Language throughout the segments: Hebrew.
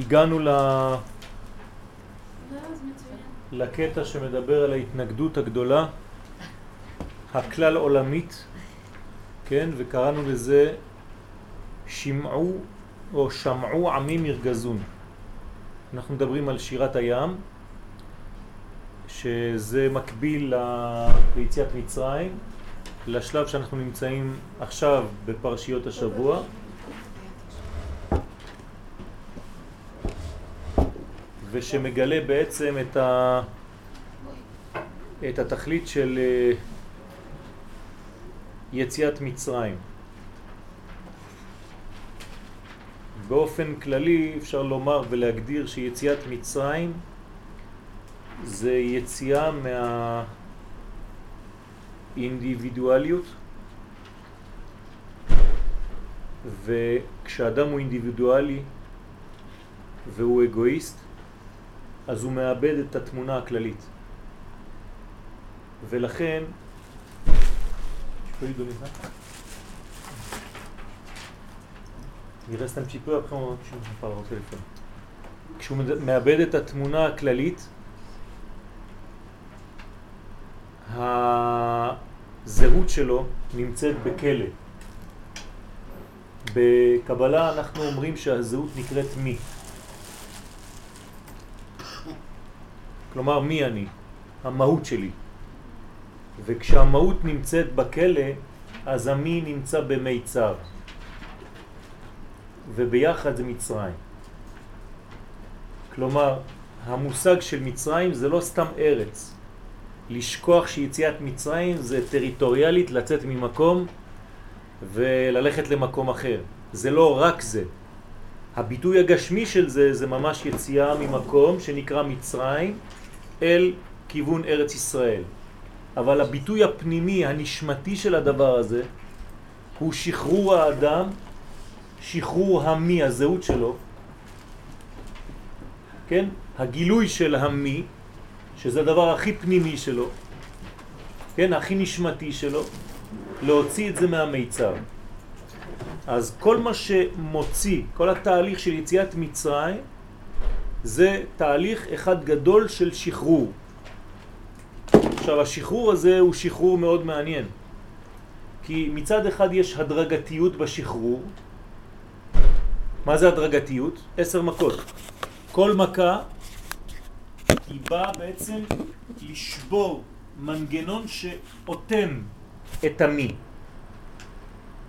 הגענו ל... לקטע שמדבר על ההתנגדות הגדולה, הכלל עולמית, כן, וקראנו לזה שמעו או שמעו עמים ירגזון. אנחנו מדברים על שירת הים, שזה מקביל ליציאת מצרים, לשלב שאנחנו נמצאים עכשיו בפרשיות השבוע. ושמגלה בעצם את, ה... את התכלית של אה, יציאת מצרים. באופן כללי אפשר לומר ולהגדיר שיציאת מצרים זה יציאה מהאינדיבידואליות וכשאדם הוא אינדיבידואלי והוא אגואיסט אז הוא מאבד את התמונה הכללית ולכן on, tu nous parlera au téléphone. כשהוא מאבד את התמונה הכללית, הזהות שלו נמצאת בכלא. בקבלה אנחנו אומרים שהזהות נקראת מי. כלומר, מי אני? המהות שלי. וכשהמהות נמצאת בכלא, אז המי נמצא במיצר. וביחד זה מצרים. כלומר, המושג של מצרים זה לא סתם ארץ. לשכוח שיציאת מצרים זה טריטוריאלית לצאת ממקום וללכת למקום אחר. זה לא רק זה. הביטוי הגשמי של זה זה ממש יציאה ממקום שנקרא מצרים אל כיוון ארץ ישראל. אבל הביטוי הפנימי, הנשמתי של הדבר הזה, הוא שחרור האדם שחרור המי, הזהות שלו, כן? הגילוי של המי, שזה הדבר הכי פנימי שלו, כן? הכי נשמתי שלו, להוציא את זה מהמיצר. אז כל מה שמוציא, כל התהליך של יציאת מצרים, זה תהליך אחד גדול של שחרור. עכשיו השחרור הזה הוא שחרור מאוד מעניין, כי מצד אחד יש הדרגתיות בשחרור, מה זה הדרגתיות? עשר מכות. כל מכה היא באה בעצם לשבור מנגנון שאותם את המי.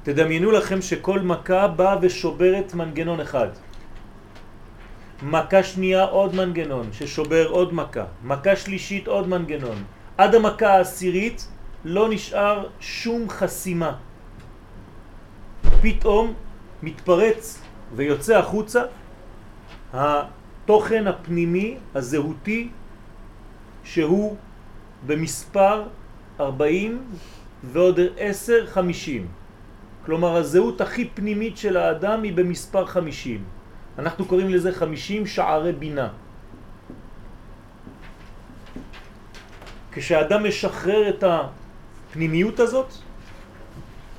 תדמיינו לכם שכל מכה באה ושוברת מנגנון אחד. מכה שנייה עוד מנגנון ששובר עוד מכה. מכה שלישית עוד מנגנון. עד המכה העשירית לא נשאר שום חסימה. פתאום מתפרץ ויוצא החוצה התוכן הפנימי, הזהותי, שהוא במספר 40 ועוד 10, 50. כלומר הזהות הכי פנימית של האדם היא במספר 50. אנחנו קוראים לזה 50 שערי בינה. כשאדם משחרר את הפנימיות הזאת,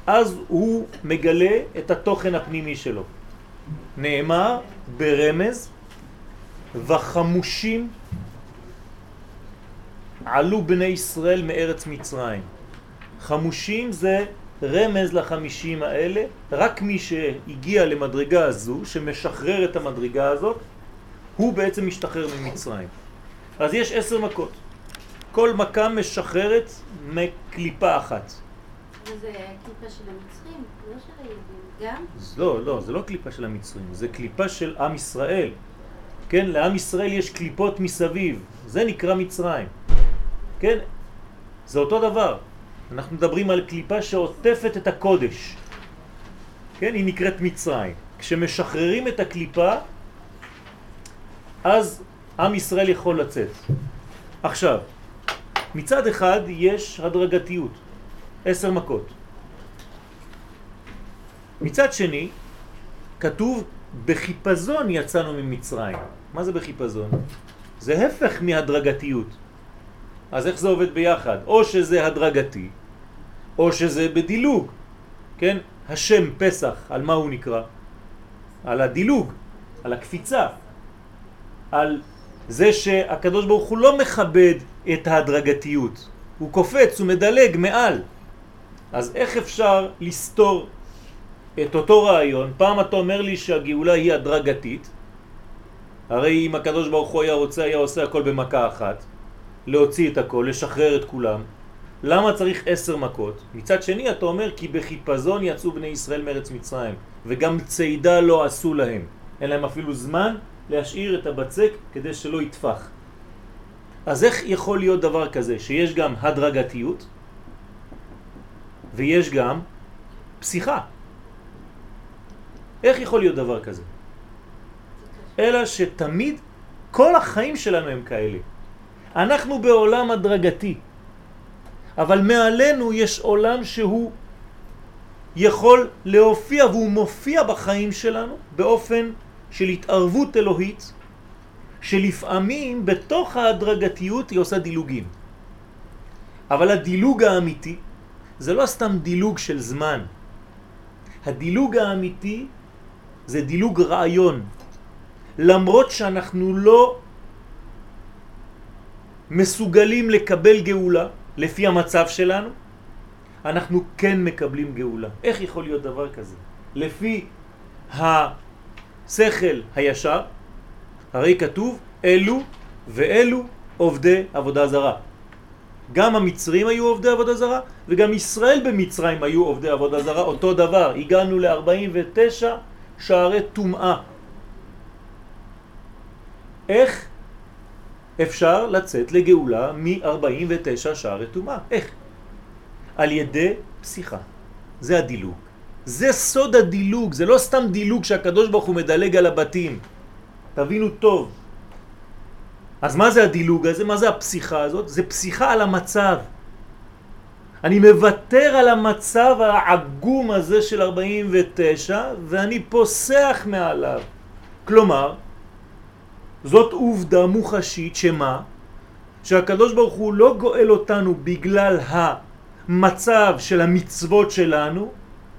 אז הוא מגלה את התוכן הפנימי שלו. נאמר ברמז וחמושים עלו בני ישראל מארץ מצרים. חמושים זה רמז לחמישים האלה, רק מי שהגיע למדרגה הזו, שמשחרר את המדרגה הזאת, הוא בעצם משתחרר ממצרים. אז יש עשר מכות. כל מכה משחררת מקליפה אחת. וזה קליפה של המצרים, לא של היהודים. גם? לא, לא, זה לא קליפה של המצרים, זה קליפה של עם ישראל. כן, לעם ישראל יש קליפות מסביב, זה נקרא מצרים. כן, זה אותו דבר. אנחנו מדברים על קליפה שעוטפת את הקודש. כן, היא נקראת מצרים. כשמשחררים את הקליפה, אז עם ישראל יכול לצאת. עכשיו, מצד אחד יש הדרגתיות, עשר מכות. מצד שני, כתוב בחיפזון יצאנו ממצרים. מה זה בחיפזון? זה הפך מהדרגתיות. אז איך זה עובד ביחד? או שזה הדרגתי, או שזה בדילוג. כן? השם פסח, על מה הוא נקרא? על הדילוג, על הקפיצה. על זה שהקדוש ברוך הוא לא מכבד את ההדרגתיות, הוא קופץ, הוא מדלג מעל. אז איך אפשר לסתור את אותו רעיון? פעם אתה אומר לי שהגאולה היא הדרגתית, הרי אם הקדוש ברוך הוא היה רוצה, היה עושה הכל במכה אחת, להוציא את הכל, לשחרר את כולם. למה צריך עשר מכות? מצד שני אתה אומר כי בחיפזון יצאו בני ישראל מארץ מצרים, וגם צידה לא עשו להם. אין להם אפילו זמן להשאיר את הבצק כדי שלא יתפח. אז איך יכול להיות דבר כזה שיש גם הדרגתיות ויש גם פסיכה? איך יכול להיות דבר כזה? אלא שתמיד כל החיים שלנו הם כאלה. אנחנו בעולם הדרגתי, אבל מעלינו יש עולם שהוא יכול להופיע והוא מופיע בחיים שלנו באופן של התערבות אלוהית שלפעמים בתוך ההדרגתיות היא עושה דילוגים. אבל הדילוג האמיתי זה לא סתם דילוג של זמן. הדילוג האמיתי זה דילוג רעיון. למרות שאנחנו לא מסוגלים לקבל גאולה לפי המצב שלנו, אנחנו כן מקבלים גאולה. איך יכול להיות דבר כזה? לפי השכל הישר, הרי כתוב אלו ואלו עובדי עבודה זרה. גם המצרים היו עובדי עבודה זרה וגם ישראל במצרים היו עובדי עבודה זרה, אותו דבר. הגענו ל-49 שערי טומאה. איך אפשר לצאת לגאולה מ-49 שערי טומאה? איך? על ידי פסיכה. זה הדילוג. זה סוד הדילוג, זה לא סתם דילוג שהקדוש ברוך הוא מדלג על הבתים. תבינו טוב. אז מה זה הדילוג הזה? מה זה הפסיכה הזאת? זה פסיכה על המצב. אני מוותר על המצב העגום הזה של 49 ואני פוסח מעליו. כלומר, זאת עובדה מוחשית שמה? שהקדוש ברוך הוא לא גואל אותנו בגלל המצב של המצוות שלנו,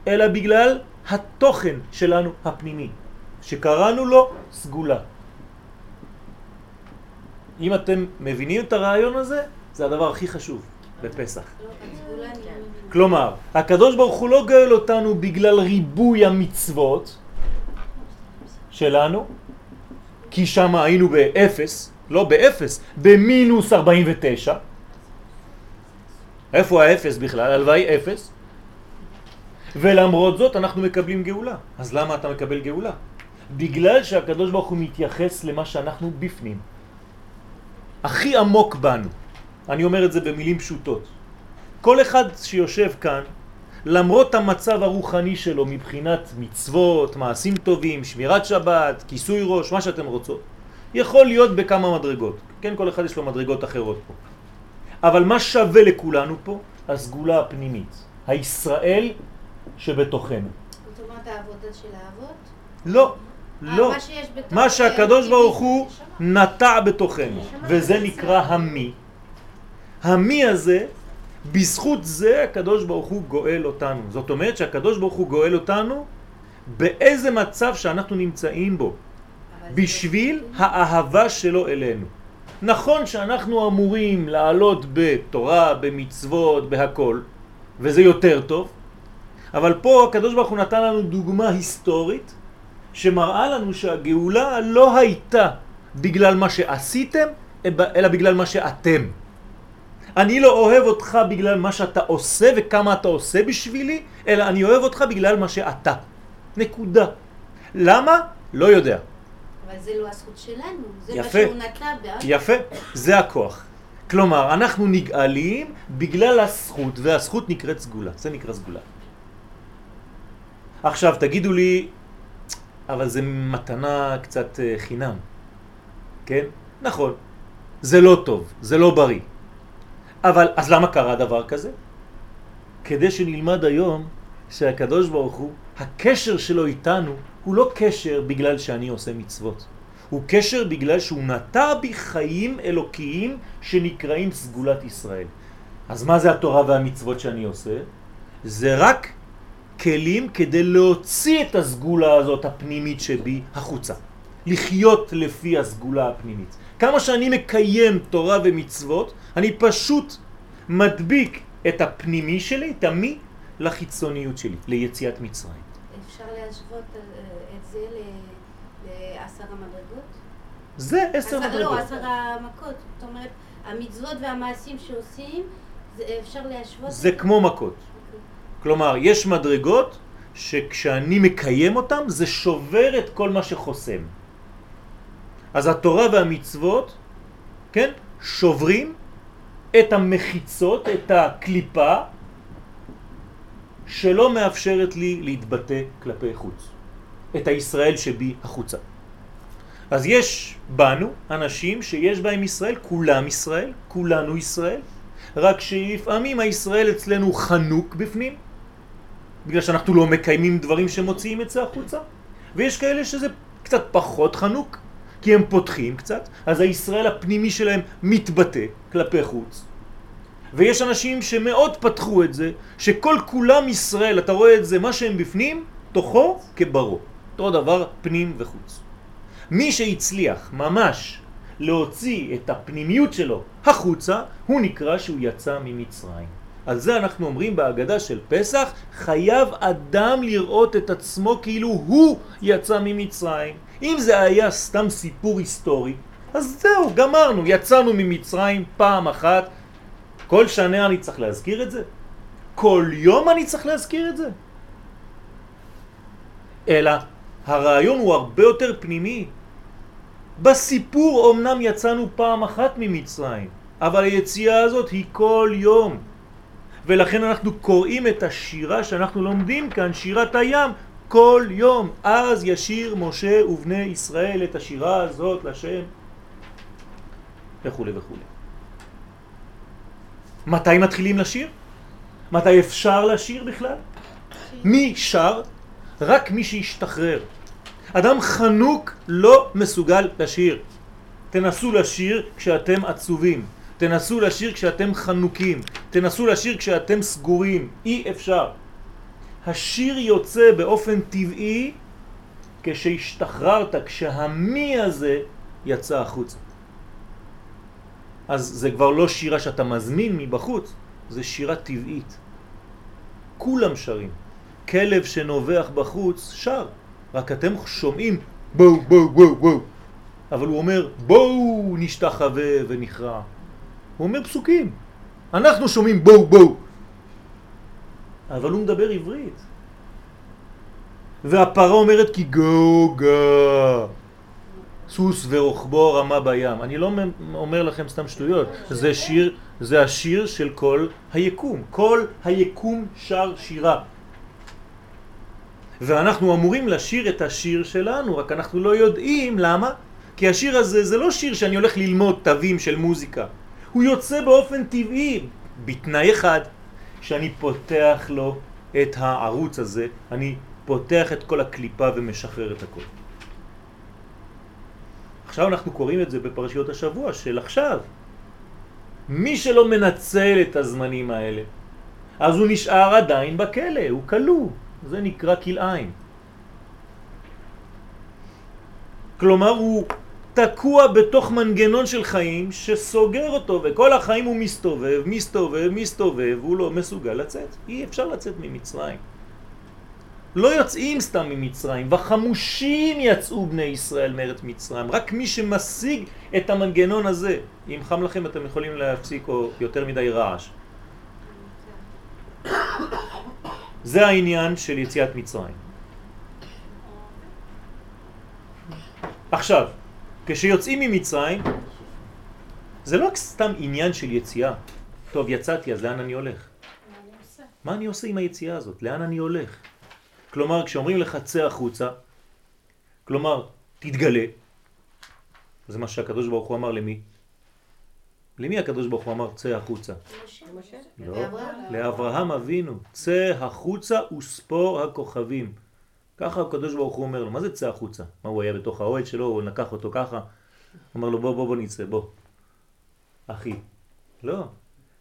אלא בגלל התוכן שלנו הפנימי, שקראנו לו סגולה. אם אתם מבינים את הרעיון הזה, זה הדבר הכי חשוב בפסח. כלומר, הקדוש ברוך הוא לא גואל אותנו בגלל ריבוי המצוות שלנו, כי שם היינו באפס, לא באפס, במינוס 49. איפה האפס בכלל? הלוואי אפס. ולמרות זאת אנחנו מקבלים גאולה. אז למה אתה מקבל גאולה? בגלל שהקדוש ברוך הוא מתייחס למה שאנחנו בפנים. הכי עמוק בנו. אני אומר את זה במילים פשוטות. כל אחד שיושב כאן, למרות המצב הרוחני שלו מבחינת מצוות, מעשים טובים, שמירת שבת, כיסוי ראש, מה שאתם רוצות, יכול להיות בכמה מדרגות. כן, כל אחד יש לו מדרגות אחרות פה. אבל מה שווה לכולנו פה? הסגולה הפנימית, הישראל שבתוכנו. זאת אומרת העבודה של האבות? לא, אה, לא. מה שהקדוש ברוך הוא. נטע בתוכנו, וזה נקרא המי. המי הזה, בזכות זה הקדוש ברוך הוא גואל אותנו. זאת אומרת שהקדוש ברוך הוא גואל אותנו באיזה מצב שאנחנו נמצאים בו, בשביל האהבה שלו אלינו. נכון שאנחנו אמורים לעלות בתורה, במצוות, בהכל, וזה יותר טוב, אבל פה הקדוש ברוך הוא נתן לנו דוגמה היסטורית שמראה לנו שהגאולה לא הייתה בגלל מה שעשיתם, אלא בגלל מה שאתם. אני לא אוהב אותך בגלל מה שאתה עושה וכמה אתה עושה בשבילי, אלא אני אוהב אותך בגלל מה שאתה. נקודה. למה? לא יודע. אבל זה לא הזכות שלנו, זה מה יפה. שהוא נטע בעד. יפה, זה הכוח. כלומר, אנחנו נגאלים בגלל הזכות, והזכות נקראת סגולה. זה נקרא סגולה. עכשיו, תגידו לי, אבל זה מתנה קצת אה, חינם, כן? נכון, זה לא טוב, זה לא בריא. אבל, אז למה קרה דבר כזה? כדי שנלמד היום שהקדוש ברוך הוא, הקשר שלו איתנו הוא לא קשר בגלל שאני עושה מצוות. הוא קשר בגלל שהוא נטע בי חיים אלוקיים שנקראים סגולת ישראל. אז מה זה התורה והמצוות שאני עושה? זה רק כלים כדי להוציא את הסגולה הזאת הפנימית שבי החוצה. לחיות לפי הסגולה הפנימית. כמה שאני מקיים תורה ומצוות, אני פשוט מדביק את הפנימי שלי, את המי, לחיצוניות שלי, ליציאת מצרים. אפשר להשוות אה, את זה לעשר המדרגות? זה עשר לא, מדרגות. לא, עשר המכות. זאת אומרת, המצוות והמעשים שעושים, אפשר להשוות... זה כמו מכות. אוקיי. כלומר, יש מדרגות שכשאני מקיים אותם זה שובר את כל מה שחוסם. אז התורה והמצוות, כן, שוברים את המחיצות, את הקליפה, שלא מאפשרת לי להתבטא כלפי חוץ. את הישראל שבי החוצה. אז יש בנו אנשים שיש בהם ישראל, כולם ישראל, כולנו ישראל, רק שלפעמים הישראל אצלנו חנוק בפנים, בגלל שאנחנו לא מקיימים דברים שמוציאים את זה החוצה, ויש כאלה שזה קצת פחות חנוק, כי הם פותחים קצת, אז הישראל הפנימי שלהם מתבטא כלפי חוץ. ויש אנשים שמאוד פתחו את זה, שכל כולם ישראל, אתה רואה את זה, מה שהם בפנים, תוכו כברו. אותו דבר פנים וחוץ. מי שהצליח ממש להוציא את הפנימיות שלו החוצה, הוא נקרא שהוא יצא ממצרים. על זה אנחנו אומרים בהגדה של פסח, חייב אדם לראות את עצמו כאילו הוא יצא ממצרים. אם זה היה סתם סיפור היסטורי, אז זהו, גמרנו, יצאנו ממצרים פעם אחת. כל שנה אני צריך להזכיר את זה? כל יום אני צריך להזכיר את זה? אלא הרעיון הוא הרבה יותר פנימי. בסיפור אמנם יצאנו פעם אחת ממצרים, אבל היציאה הזאת היא כל יום. ולכן אנחנו קוראים את השירה שאנחנו לומדים כאן, שירת הים, כל יום. אז ישיר משה ובני ישראל את השירה הזאת לשם וכו' וכו'. מתי מתחילים לשיר? מתי אפשר לשיר בכלל? מי שר? רק מי שישתחרר. אדם חנוק לא מסוגל לשיר. תנסו לשיר כשאתם עצובים. תנסו לשיר כשאתם חנוקים, תנסו לשיר כשאתם סגורים, אי אפשר. השיר יוצא באופן טבעי כשהשתחררת, כשהמי הזה יצא החוצה. אז זה כבר לא שירה שאתה מזמין מבחוץ, זה שירה טבעית. כולם שרים. כלב שנובח בחוץ שר, רק אתם שומעים בואו בואו בואו בואו. אבל הוא אומר בואו נשתחווה ונכרע. הוא אומר פסוקים. אנחנו שומעים בואו בואו. אבל הוא מדבר עברית. והפרה אומרת כי גוגה. סוס ורוחבו רמה בים. אני לא אומר לכם סתם שטויות, זה שיר, זה השיר של כל היקום. כל היקום שר שירה. ואנחנו אמורים לשיר את השיר שלנו, רק אנחנו לא יודעים למה. כי השיר הזה זה לא שיר שאני הולך ללמוד תווים של מוזיקה. הוא יוצא באופן טבעי, בתנאי אחד, שאני פותח לו את הערוץ הזה, אני פותח את כל הקליפה ומשחרר את הכל. עכשיו אנחנו קוראים את זה בפרשיות השבוע של עכשיו. מי שלא מנצל את הזמנים האלה, אז הוא נשאר עדיין בכלא, הוא כלוא, זה נקרא כלאיים. כלומר הוא תקוע בתוך מנגנון של חיים שסוגר אותו וכל החיים הוא מסתובב, מסתובב, מסתובב, הוא לא מסוגל לצאת. אי אפשר לצאת ממצרים. לא יוצאים סתם ממצרים, וחמושים יצאו בני ישראל מארץ מצרים. רק מי שמשיג את המנגנון הזה, אם חם לכם אתם יכולים להפסיק או יותר מדי רעש. זה העניין של יציאת מצרים. עכשיו, כשיוצאים ממצרים, זה לא סתם עניין של יציאה. טוב, יצאתי, אז לאן אני הולך? מה אני עושה? עם היציאה הזאת? לאן אני הולך? כלומר, כשאומרים לך צא החוצה, כלומר, תתגלה, זה מה שהקדוש ברוך הוא אמר למי? למי הקדוש ברוך הוא אמר צא החוצה? לא, לאברהם אבינו, צא החוצה וספור הכוכבים. ככה הקדוש ברוך הוא אומר לו, מה זה צא החוצה? מה הוא היה בתוך האוהד שלו, הוא נקח אותו ככה, אמר לו בוא בוא בוא נצא, בוא. אחי. לא.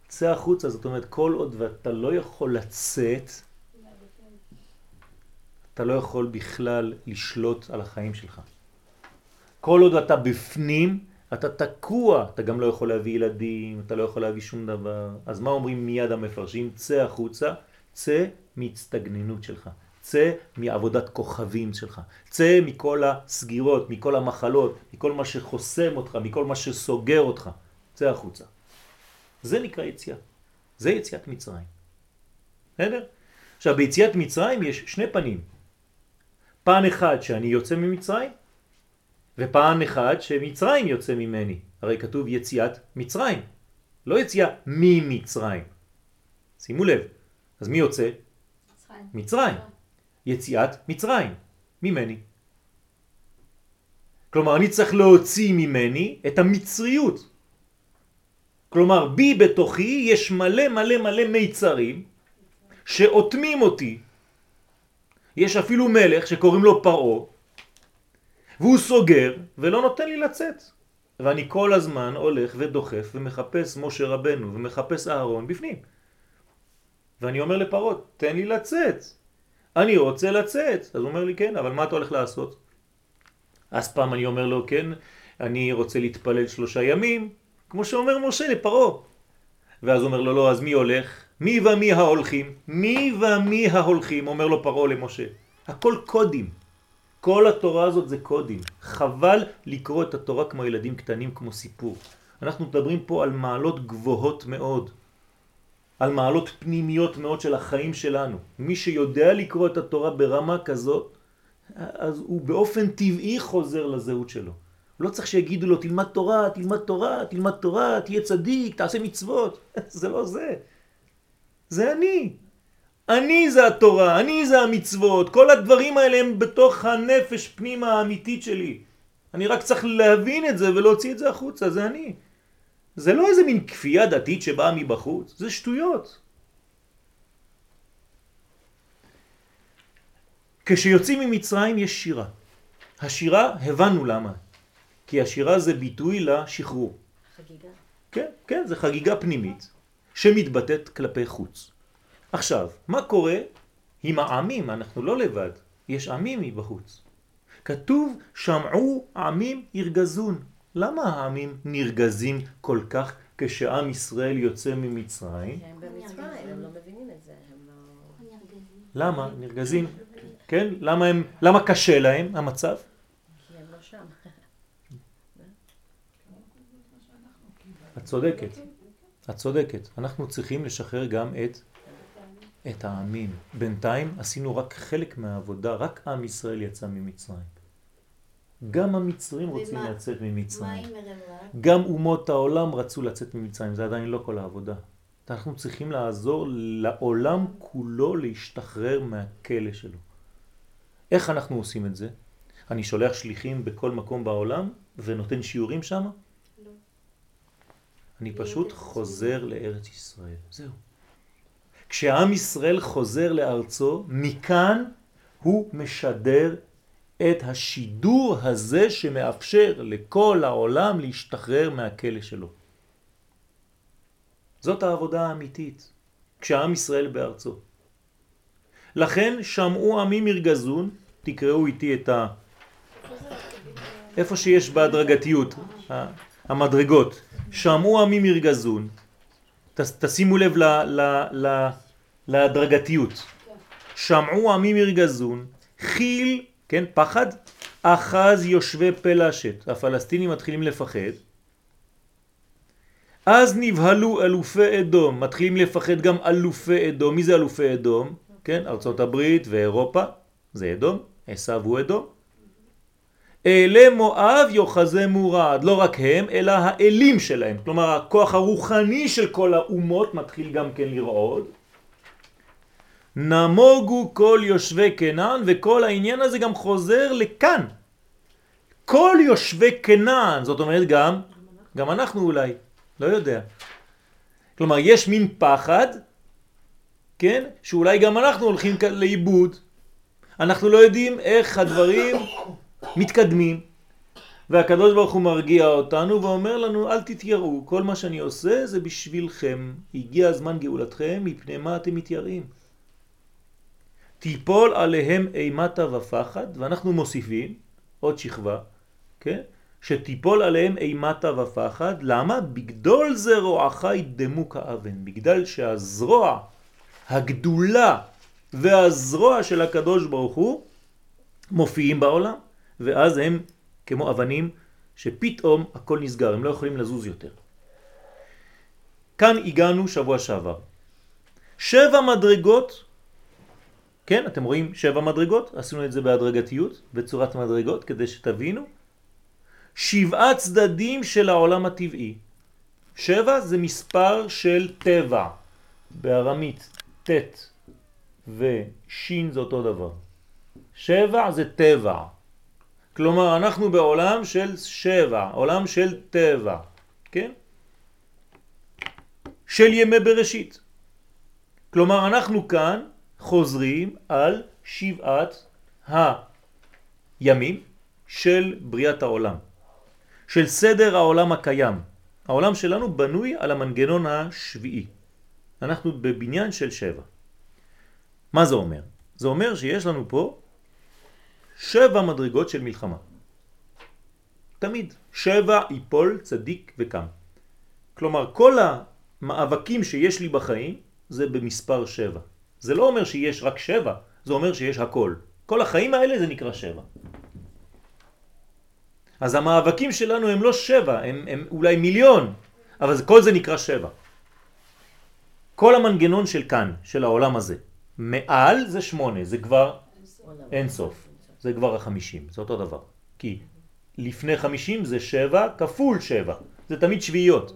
צא החוצה, זאת אומרת כל עוד ואתה לא יכול לצאת, אתה לא יכול בכלל לשלוט על החיים שלך. כל עוד אתה בפנים, אתה תקוע, אתה גם לא יכול להביא ילדים, אתה לא יכול להביא שום דבר. אז מה אומרים מיד המפרשים? צא החוצה, צא מהצטגננות שלך, צא מעבודת כוכבים שלך, צא מכל הסגירות, מכל המחלות, מכל מה שחוסם אותך, מכל מה שסוגר אותך, צא החוצה. זה נקרא יציאה, זה יציאת מצרים. בסדר? עכשיו ביציאת מצרים יש שני פנים. פן אחד שאני יוצא ממצרים, ופעם אחד שמצרים יוצא ממני. הרי כתוב יציאת מצרים, לא יציאה ממצרים. שימו לב, אז מי יוצא? מצרים. מצרים. יציאת מצרים, ממני. כלומר, אני צריך להוציא ממני את המצריות. כלומר, בי בתוכי יש מלא מלא מלא מיצרים שאוטמים אותי. יש אפילו מלך שקוראים לו פרעה, והוא סוגר ולא נותן לי לצאת. ואני כל הזמן הולך ודוחף ומחפש משה רבנו ומחפש אהרון בפנים. ואני אומר לפרות, תן לי לצאת. אני רוצה לצאת. אז הוא אומר לי, כן, אבל מה אתה הולך לעשות? אז פעם אני אומר לו, כן, אני רוצה להתפלל שלושה ימים, כמו שאומר משה לפרו. ואז אומר לו, לא, אז מי הולך? מי ומי ההולכים? מי ומי ההולכים? אומר לו פרו למשה. הכל קודים. כל התורה הזאת זה קודים. חבל לקרוא את התורה כמו ילדים קטנים, כמו סיפור. אנחנו מדברים פה על מעלות גבוהות מאוד. על מעלות פנימיות מאוד של החיים שלנו. מי שיודע לקרוא את התורה ברמה כזאת, אז הוא באופן טבעי חוזר לזהות שלו. לא צריך שיגידו לו, תלמד תורה, תלמד תורה, תלמד תורה, תהיה צדיק, תעשה מצוות. זה לא זה. זה אני. אני זה התורה, אני זה המצוות, כל הדברים האלה הם בתוך הנפש פנימה האמיתית שלי. אני רק צריך להבין את זה ולהוציא את זה החוצה, זה אני. זה לא איזה מין כפייה דתית שבאה מבחוץ, זה שטויות. כשיוצאים ממצרים יש שירה. השירה, הבנו למה. כי השירה זה ביטוי לשחרור. חגיגה. כן, כן, זה חגיגה פנימית שמתבטאת כלפי חוץ. עכשיו, מה קורה עם העמים? אנחנו לא לבד, יש עמים מבחוץ. כתוב, שמעו עמים ירגזון. למה העמים נרגזים כל כך כשעם ישראל יוצא ממצרים? הם במצרים, הם לא מבינים את זה, הם לא... למה? נרגזים? כן? למה, הם, למה קשה להם המצב? כי הם לא שם. את צודקת, את צודקת. אנחנו צריכים לשחרר גם את, את העמים. בינתיים עשינו רק חלק מהעבודה, רק עם ישראל יצא ממצרים. גם המצרים רוצים ומה- לצאת ממצרים. גם אומות העולם רצו לצאת ממצרים, זה עדיין לא כל העבודה. אנחנו צריכים לעזור לעולם כולו להשתחרר מהכלא שלו. איך אנחנו עושים את זה? אני שולח שליחים בכל מקום בעולם ונותן שיעורים שם? לא. אני להיות פשוט חוזר לארץ ישראל. זהו. כשעם ישראל חוזר לארצו, מכאן הוא משדר את השידור הזה שמאפשר לכל העולם להשתחרר מהכלא שלו. זאת העבודה האמיתית, כשעם ישראל בארצו. לכן שמעו עמים ירגזון, תקראו איתי את ה... איפה שיש בהדרגתיות, המדרגות. שמעו עמים ירגזון, תשימו לב ל, ל, ל, להדרגתיות. שמעו עמים ירגזון, חיל, כן, פחד, אחז יושבי פלשת. הפלסטינים מתחילים לפחד. אז נבהלו אלופי אדום, מתחילים לפחד גם אלופי אדום. מי זה אלופי אדום? כן, ארצות הברית ואירופה, זה אדום, עשיו הוא אדום. אלה מואב יוחזמו רעד, לא רק הם, אלא האלים שלהם. כלומר, הכוח הרוחני של כל האומות מתחיל גם כן לרעוד. נמוגו כל יושבי כנען, וכל העניין הזה גם חוזר לכאן. כל יושבי כנען, זאת אומרת גם, גם אנחנו אולי, לא יודע. כלומר, יש מין פחד, כן, שאולי גם אנחנו הולכים לאיבוד. אנחנו לא יודעים איך הדברים מתקדמים. והקדוש ברוך הוא מרגיע אותנו ואומר לנו אל תתייראו, כל מה שאני עושה זה בשבילכם, הגיע הזמן גאולתכם, מפני מה אתם מתייראים. תיפול עליהם אימתה ופחד, ואנחנו מוסיפים עוד שכבה, כן? שתיפול עליהם אימתה ופחד. למה? בגדול זה רועך ידמו כאבן. בגלל שהזרוע הגדולה והזרוע של הקדוש ברוך הוא מופיעים בעולם, ואז הם כמו אבנים שפתאום הכל נסגר, הם לא יכולים לזוז יותר. כאן הגענו שבוע שעבר. שבע מדרגות, כן, אתם רואים שבע מדרגות, עשינו את זה בהדרגתיות, בצורת מדרגות, כדי שתבינו. שבעה צדדים של העולם הטבעי. שבע זה מספר של טבע, בארמית ט' ושין זה אותו דבר. שבע זה טבע. כלומר, אנחנו בעולם של שבע, עולם של טבע, כן? של ימי בראשית. כלומר, אנחנו כאן חוזרים על שבעת הימים של בריאת העולם, של סדר העולם הקיים. העולם שלנו בנוי על המנגנון השביעי. אנחנו בבניין של שבע. מה זה אומר? זה אומר שיש לנו פה שבע מדרגות של מלחמה. תמיד. שבע יפול צדיק וקם. כלומר, כל המאבקים שיש לי בחיים זה במספר שבע. זה לא אומר שיש רק שבע, זה אומר שיש הכל. כל החיים האלה זה נקרא שבע. אז המאבקים שלנו הם לא שבע, הם, הם אולי מיליון, אבל כל זה נקרא שבע. כל המנגנון של כאן, של העולם הזה, מעל זה שמונה, זה כבר אין סוף. זה כבר החמישים, זה אותו דבר. כי לפני חמישים זה שבע כפול שבע, זה תמיד שביעיות.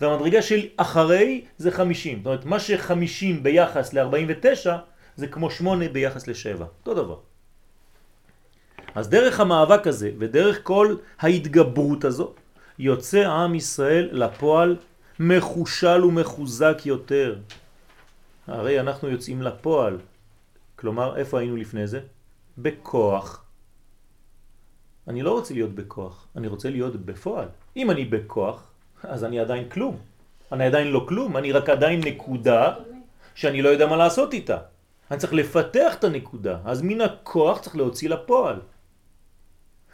והמדרגה של אחרי זה חמישים. זאת אומרת, מה שחמישים ביחס ל-49 זה כמו שמונה ביחס לשבע. אותו דבר. אז דרך המאבק הזה ודרך כל ההתגברות הזו יוצא עם ישראל לפועל מחושל ומחוזק יותר. הרי אנחנו יוצאים לפועל. כלומר, איפה היינו לפני זה? בכוח. אני לא רוצה להיות בכוח, אני רוצה להיות בפועל. אם אני בכוח, אז אני עדיין כלום. אני עדיין לא כלום, אני רק עדיין נקודה שאני לא יודע מה לעשות איתה. אני צריך לפתח את הנקודה, אז מן הכוח צריך להוציא לפועל.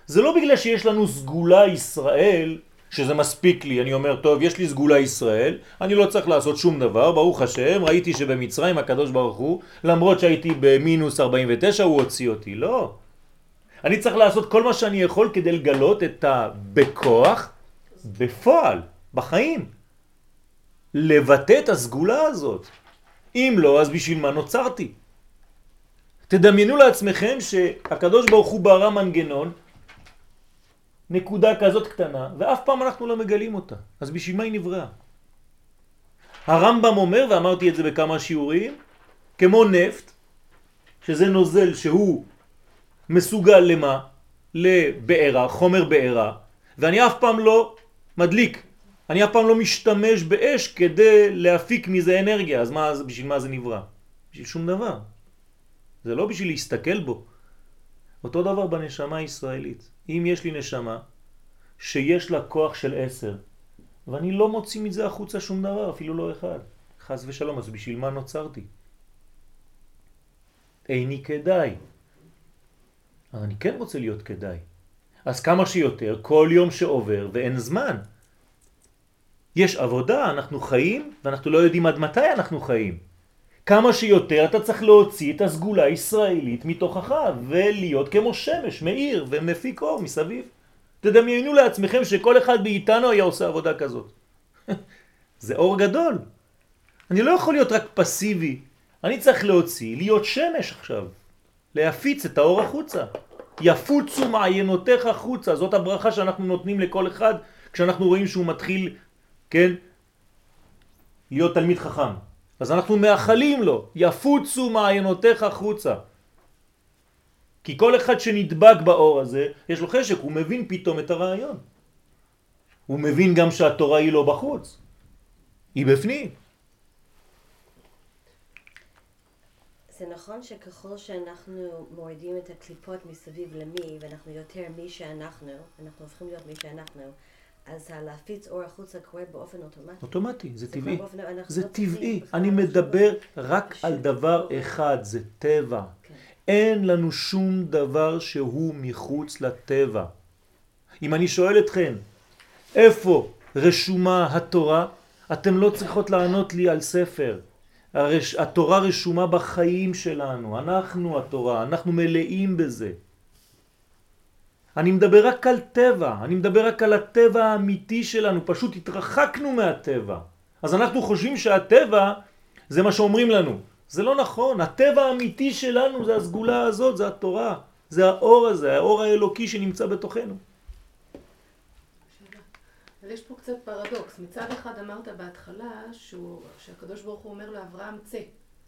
זה לא בגלל שיש לנו סגולה ישראל, שזה מספיק לי, אני אומר, טוב, יש לי סגולה ישראל, אני לא צריך לעשות שום דבר, ברוך השם, ראיתי שבמצרים הקדוש ברוך הוא, למרות שהייתי במינוס 49, הוא הוציא אותי. לא. אני צריך לעשות כל מה שאני יכול כדי לגלות את הבכוח בפועל. בחיים. לבטא את הסגולה הזאת. אם לא, אז בשביל מה נוצרתי? תדמיינו לעצמכם שהקדוש ברוך הוא ברא מנגנון, נקודה כזאת קטנה, ואף פעם אנחנו לא מגלים אותה. אז בשביל מה היא נבראה? הרמב"ם אומר, ואמרתי את זה בכמה שיעורים, כמו נפט, שזה נוזל שהוא מסוגל למה? לבעירה, חומר בעירה, ואני אף פעם לא מדליק. אני אף פעם לא משתמש באש כדי להפיק מזה אנרגיה, אז מה, בשביל מה זה נברא? בשביל שום דבר. זה לא בשביל להסתכל בו. אותו דבר בנשמה הישראלית. אם יש לי נשמה שיש לה כוח של עשר, ואני לא מוציא מזה החוצה שום דבר, אפילו לא אחד, חס ושלום, אז בשביל מה נוצרתי? איני כדאי. אבל אני כן רוצה להיות כדאי. אז כמה שיותר, כל יום שעובר ואין זמן. יש עבודה, אנחנו חיים, ואנחנו לא יודעים עד מתי אנחנו חיים. כמה שיותר אתה צריך להוציא את הסגולה הישראלית מתוכך ולהיות כמו שמש, מאיר ומפיק אור מסביב. תדמיינו לעצמכם שכל אחד מאיתנו היה עושה עבודה כזאת. זה אור גדול. אני לא יכול להיות רק פסיבי, אני צריך להוציא, להיות שמש עכשיו, להפיץ את האור החוצה. יפוצו מעיינותיך החוצה, זאת הברכה שאנחנו נותנים לכל אחד כשאנחנו רואים שהוא מתחיל כן? להיות תלמיד חכם. אז אנחנו מאחלים לו, יפוצו מעיינותיך חוצה. כי כל אחד שנדבק באור הזה, יש לו חשק, הוא מבין פתאום את הרעיון. הוא מבין גם שהתורה היא לא בחוץ, היא בפנים. זה נכון שככל שאנחנו מורידים את הקליפות מסביב למי, ואנחנו יותר מי שאנחנו, אנחנו הופכים להיות מי שאנחנו, אז להפיץ אור החוצה קורה באופן אוטומטי. אוטומטי, זה טבעי. זה לא טבעי. אני מדבר רק על דבר אחד, זה טבע. כן. אין לנו שום דבר שהוא מחוץ לטבע. אם אני שואל אתכם, איפה רשומה התורה? אתם לא צריכות לענות לי על ספר. הרש... התורה רשומה בחיים שלנו, אנחנו התורה, אנחנו מלאים בזה. אני מדבר רק על טבע, אני מדבר רק על הטבע האמיתי שלנו, פשוט התרחקנו מהטבע. אז אנחנו חושבים שהטבע זה מה שאומרים לנו. זה לא נכון, הטבע האמיתי שלנו זה הסגולה הזאת, זה התורה, זה האור הזה, האור האלוקי שנמצא בתוכנו. אבל יש פה קצת פרדוקס. מצד אחד אמרת בהתחלה שהוא, שהקדוש ברוך הוא אומר לאברהם צא.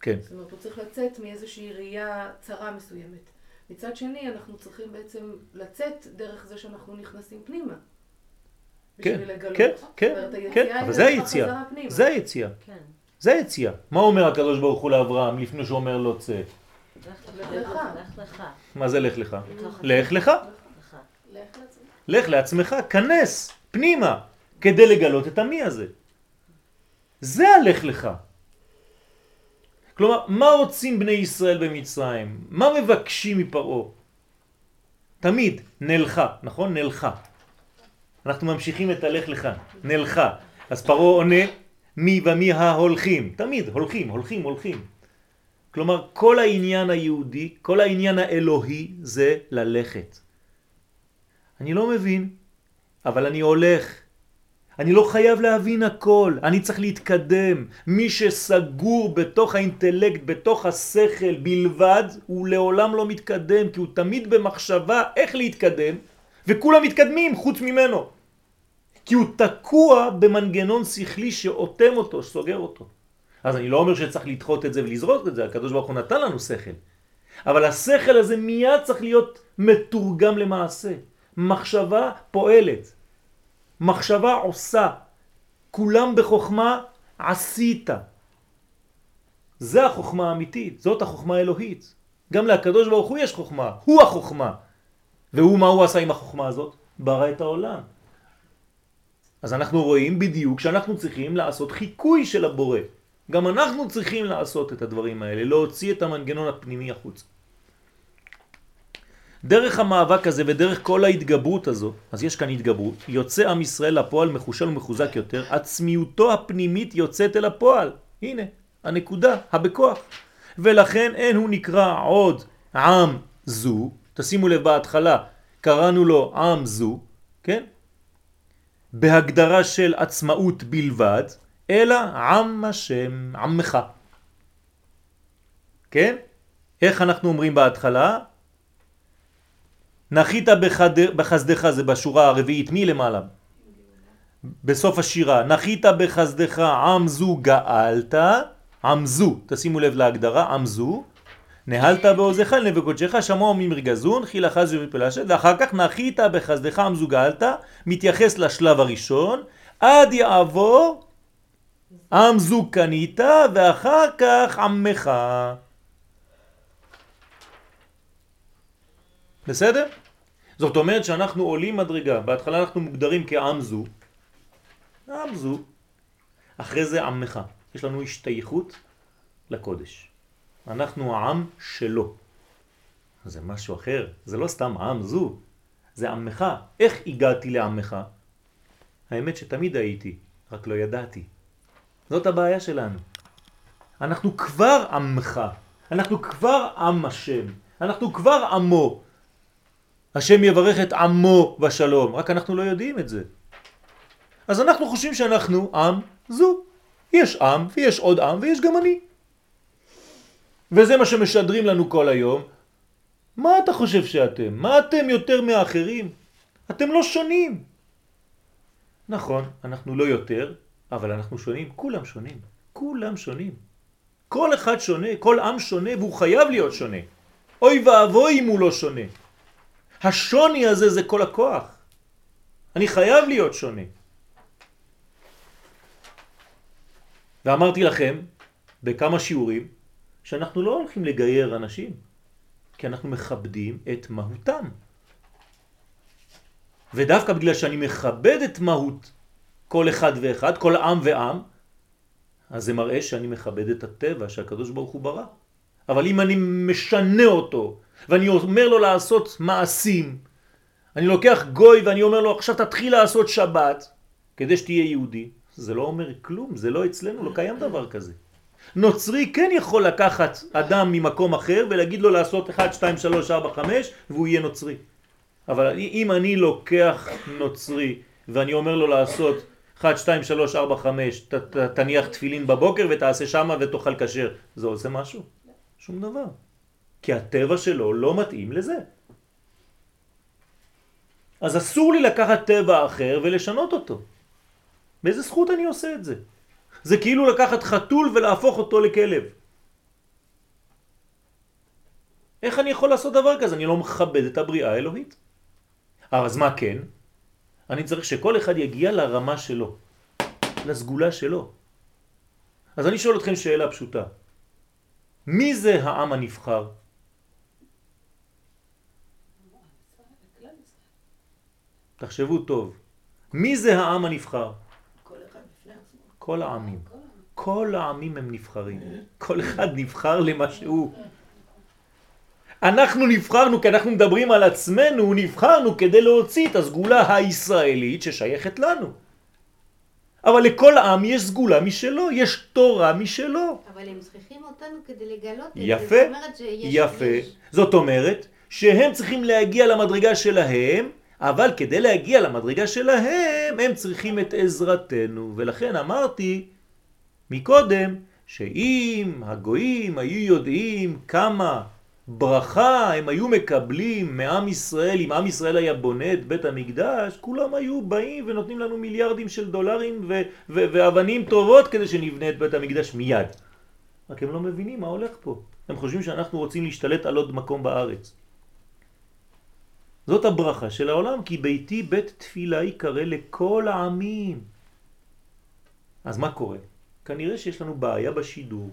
כן. זאת אומרת, הוא צריך לצאת מאיזושהי ראייה צרה מסוימת. מצד שני, אנחנו צריכים בעצם לצאת דרך זה שאנחנו נכנסים פנימה. כן. כן, כן, כן, אבל זה היציאה. זה היציאה, כן. זה היציאה. מה אומר הקדוש ברוך הוא לאברהם לפני שהוא אומר לו צא? מה זה לך לך? לך לך. לך לעצמך, כנס פנימה, כדי לגלות את המי הזה. זה הלך לך. כלומר, מה רוצים בני ישראל במצרים? מה מבקשים מפרעה? תמיד נלכה, נכון? נלכה. אנחנו ממשיכים את הלך לך, נלכה. אז פרעה עונה, מי ומי ההולכים. תמיד, הולכים, הולכים, הולכים. כלומר, כל העניין היהודי, כל העניין האלוהי זה ללכת. אני לא מבין, אבל אני הולך. אני לא חייב להבין הכל, אני צריך להתקדם. מי שסגור בתוך האינטלקט, בתוך השכל בלבד, הוא לעולם לא מתקדם, כי הוא תמיד במחשבה איך להתקדם, וכולם מתקדמים חוץ ממנו. כי הוא תקוע במנגנון שכלי שאותם אותו, שסוגר אותו. אז אני לא אומר שצריך לדחות את זה ולזרוק את זה, הקדוש ברוך הוא נתן לנו שכל. אבל השכל הזה מיד צריך להיות מתורגם למעשה. מחשבה פועלת. מחשבה עושה. כולם בחוכמה עשית. זה החוכמה האמיתית, זאת החוכמה האלוהית. גם לקדוש ברוך הוא יש חוכמה, הוא החוכמה. והוא, מה הוא עשה עם החוכמה הזאת? ברא את העולם. אז אנחנו רואים בדיוק שאנחנו צריכים לעשות חיקוי של הבורא. גם אנחנו צריכים לעשות את הדברים האלה, להוציא את המנגנון הפנימי החוץ. דרך המאבק הזה ודרך כל ההתגברות הזו, אז יש כאן התגברות, יוצא עם ישראל לפועל מחושל ומחוזק יותר, עצמיותו הפנימית יוצאת אל הפועל. הנה, הנקודה, הבכוח. ולכן אין הוא נקרא עוד עם זו, תשימו לב בהתחלה, קראנו לו עם זו, כן? בהגדרה של עצמאות בלבד, אלא עם השם, עמך. כן? איך אנחנו אומרים בהתחלה? נחית. בחסדך, זה בשורה הרביעית, למעלה? בסוף השירה, נחית בחסדך עם זו גאלת, עם זו, תשימו לב להגדרה, עם זו, נהלת בעוזך לנבי קודשך, שמוע ממרגזון, חילה חז ופלשת, ואחר כך נחית בחסדך עם זו גאלת, מתייחס לשלב הראשון, עד יעבור עם זו קנית, ואחר כך עמך. בסדר? זאת אומרת שאנחנו עולים מדרגה, בהתחלה אנחנו מוגדרים כעם זו, עם זו, אחרי זה עמך, יש לנו השתייכות לקודש, אנחנו העם שלו, זה משהו אחר, זה לא סתם עם זו, זה עמך, איך הגעתי לעמך? האמת שתמיד הייתי, רק לא ידעתי, זאת הבעיה שלנו, אנחנו כבר עמך, אנחנו כבר עם השם, אנחנו כבר עמו, השם יברך את עמו בשלום, רק אנחנו לא יודעים את זה. אז אנחנו חושבים שאנחנו עם זו. יש עם ויש עוד עם ויש גם אני. וזה מה שמשדרים לנו כל היום. מה אתה חושב שאתם? מה אתם יותר מהאחרים? אתם לא שונים. נכון, אנחנו לא יותר, אבל אנחנו שונים, כולם שונים. כולם שונים. כל אחד שונה, כל עם שונה והוא חייב להיות שונה. אוי ואבוי אם הוא לא שונה. השוני הזה זה כל הכוח. אני חייב להיות שונה. ואמרתי לכם בכמה שיעורים שאנחנו לא הולכים לגייר אנשים, כי אנחנו מכבדים את מהותם. ודווקא בגלל שאני מכבד את מהות כל אחד ואחד, כל עם ועם, אז זה מראה שאני מכבד את הטבע שהקדוש ברוך הוא ברא. אבל אם אני משנה אותו, ואני אומר לו לעשות מעשים, אני לוקח גוי ואני אומר לו עכשיו תתחיל לעשות שבת כדי שתהיה יהודי. זה לא אומר כלום, זה לא אצלנו, לא קיים דבר כזה. נוצרי כן יכול לקחת אדם ממקום אחר ולהגיד לו לעשות 1, 2, 3, 4, 5 והוא יהיה נוצרי. אבל אם אני לוקח נוצרי ואני אומר לו לעשות 1, 2, 3, 4, 5, ת, ת, תניח תפילין בבוקר ותעשה שמה ותאכל כשר, זה עושה משהו? שום דבר. כי הטבע שלו לא מתאים לזה. אז אסור לי לקחת טבע אחר ולשנות אותו. באיזה זכות אני עושה את זה? זה כאילו לקחת חתול ולהפוך אותו לכלב. איך אני יכול לעשות דבר כזה? אני לא מכבד את הבריאה האלוהית. אז מה כן? אני צריך שכל אחד יגיע לרמה שלו, לסגולה שלו. אז אני שואל אתכם שאלה פשוטה. מי זה העם הנבחר? תחשבו טוב. מי זה העם הנבחר? כל העמים. כל העמים הם נבחרים. כל אחד נבחר למה שהוא. אנחנו נבחרנו, כי אנחנו מדברים על עצמנו, נבחרנו כדי להוציא את הסגולה הישראלית ששייכת לנו. אבל לכל עם יש סגולה משלו, יש תורה משלו. אבל הם צריכים אותנו כדי לגלות את זה. יפה, יפה. זאת אומרת שהם צריכים להגיע למדרגה שלהם, אבל כדי להגיע למדרגה שלהם הם צריכים את עזרתנו. ולכן אמרתי מקודם שאם הגויים היו יודעים כמה ברכה הם היו מקבלים מעם ישראל, אם עם ישראל היה בונה את בית המקדש, כולם היו באים ונותנים לנו מיליארדים של דולרים ו- ו- ואבנים טובות כדי שנבנה את בית המקדש מיד. רק הם לא מבינים מה הולך פה. הם חושבים שאנחנו רוצים להשתלט על עוד מקום בארץ. זאת הברכה של העולם, כי ביתי בית תפילה יקרא לכל העמים. אז מה קורה? כנראה שיש לנו בעיה בשידור.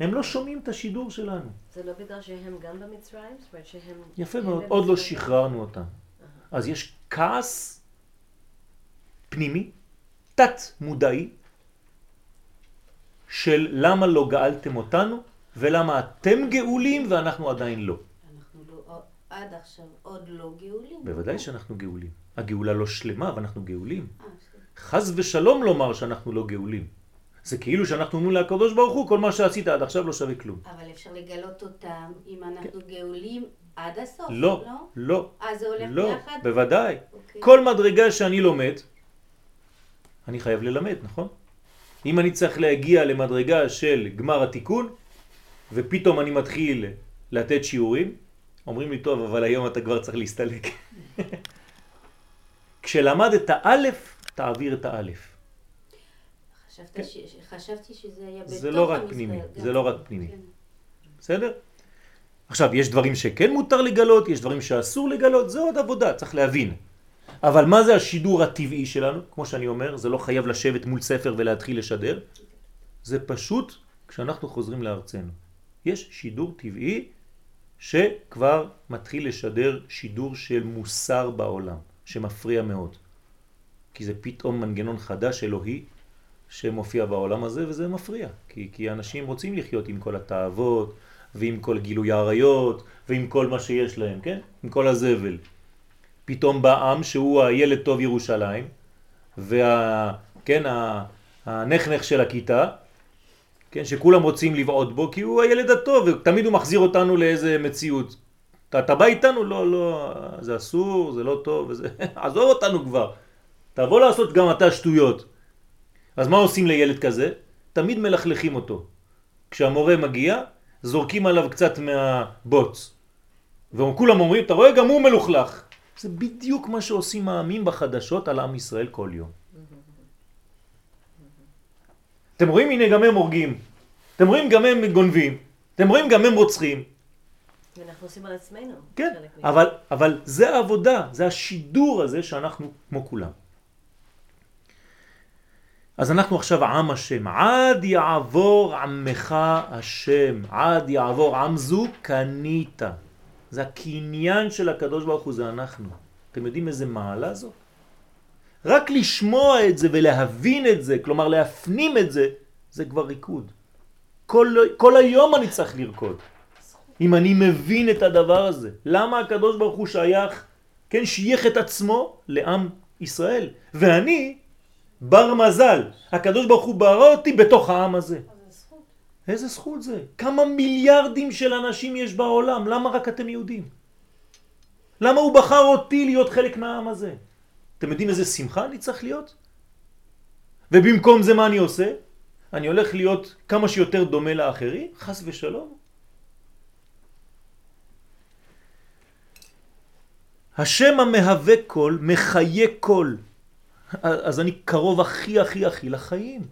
הם לא שומעים את השידור שלנו. זה לא בגלל שהם גם במצרים? זאת אומרת שהם... יפה מאוד, עוד לא? שחררנו אותם. אז יש כעס פנימי, תת מודעי, של למה לא גאלתם אותנו ולמה אתם גאולים ואנחנו עדיין לא. אנחנו עד עכשיו עוד לא גאולים. בוודאי שאנחנו גאולים. הגאולה לא שלמה ואנחנו גאולים. אה. חז ושלום לומר שאנחנו לא גאולים. זה כאילו שאנחנו אומרים לקדוש ברוך הוא, כל מה שעשית עד עכשיו לא שווה כלום. אבל אפשר לגלות אותם אם אנחנו גאולים עד הסוף, כן. לא, לא? לא, אה, זה הולך לא, ביחד? בוודאי. אוקיי. כל מדרגה שאני לומד, אני חייב ללמד, נכון? אם אני צריך להגיע למדרגה של גמר התיקון, ופתאום אני מתחיל לתת שיעורים, אומרים לי, טוב, אבל היום אתה כבר צריך להסתלק. כשלמדת א', תעביר את האלף. חשבת ש- חשבתי שזה היה בתוך כן. זה לא רק פנימי, זה. לא רק פנימי. בסדר? עכשיו, יש דברים שכן מותר לגלות, יש דברים שאסור לגלות, זה עוד עבודה, צריך להבין. אבל מה זה השידור הטבעי שלנו? כמו שאני אומר, זה לא חייב לשבת מול ספר ולהתחיל לשדר. זה פשוט כשאנחנו חוזרים לארצנו. יש שידור טבעי שכבר מתחיל לשדר שידור של מוסר בעולם, שמפריע מאוד. כי זה פתאום מנגנון חדש אלוהי שמופיע בעולם הזה וזה מפריע. כי, כי אנשים רוצים לחיות עם כל התאוות ועם כל גילוי העריות ועם כל מה שיש להם, כן? עם כל הזבל. פתאום בא עם שהוא הילד טוב ירושלים וה... כן, הנחנך של הכיתה, כן, שכולם רוצים לבעוד בו כי הוא הילד הטוב ותמיד הוא מחזיר אותנו לאיזה מציאות. אתה, אתה בא איתנו? לא, לא, זה אסור, זה לא טוב, וזה... עזוב אותנו כבר. תבוא לעשות גם אתה שטויות. אז מה עושים לילד כזה? תמיד מלכלכים אותו. כשהמורה מגיע, זורקים עליו קצת מהבוץ. וכולם אומרים, אתה רואה, גם הוא מלוכלך. זה בדיוק מה שעושים העמים בחדשות על עם ישראל כל יום. אתם רואים, הנה גם הם הורגים. אתם רואים, גם הם גונבים. אתם רואים, גם הם רוצחים. ואנחנו עושים על עצמנו. כן. אבל, אבל זה העבודה, זה השידור הזה שאנחנו כמו כולם. אז אנחנו עכשיו עם השם, עד יעבור עמך השם, עד יעבור עם זו קנית. זה הקניין של הקדוש ברוך הוא, זה אנחנו. אתם יודעים איזה מעלה זו? רק לשמוע את זה ולהבין את זה, כלומר להפנים את זה, זה כבר ריקוד. כל, כל היום אני צריך לרקוד. אם אני מבין את הדבר הזה. למה הקדוש ברוך הוא שייך כן, שייך את עצמו לעם ישראל. ואני בר מזל, הקדוש ברוך הוא ברא אותי בתוך העם הזה. איזה זכות זה? כמה מיליארדים של אנשים יש בעולם, למה רק אתם יהודים? למה הוא בחר אותי להיות חלק מהעם הזה? אתם יודעים איזה שמחה אני צריך להיות? ובמקום זה מה אני עושה? אני הולך להיות כמה שיותר דומה לאחרים? חס ושלום. השם המהווה קול, מחיה קול. אז אני קרוב הכי הכי הכי לחיים.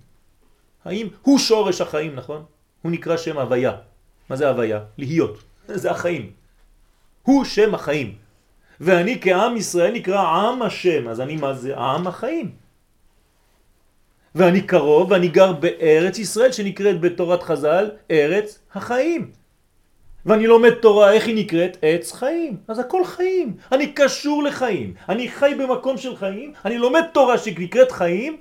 האם הוא שורש החיים, נכון? הוא נקרא שם הוויה. מה זה הוויה? להיות. זה החיים. הוא שם החיים. ואני כעם ישראל נקרא עם השם, אז אני מה זה? עם החיים. ואני קרוב ואני גר בארץ ישראל שנקראת בתורת חז"ל ארץ החיים. ואני לומד תורה, איך היא נקראת? עץ חיים. אז הכל חיים. אני קשור לחיים. אני חי במקום של חיים, אני לומד תורה שנקראת חיים.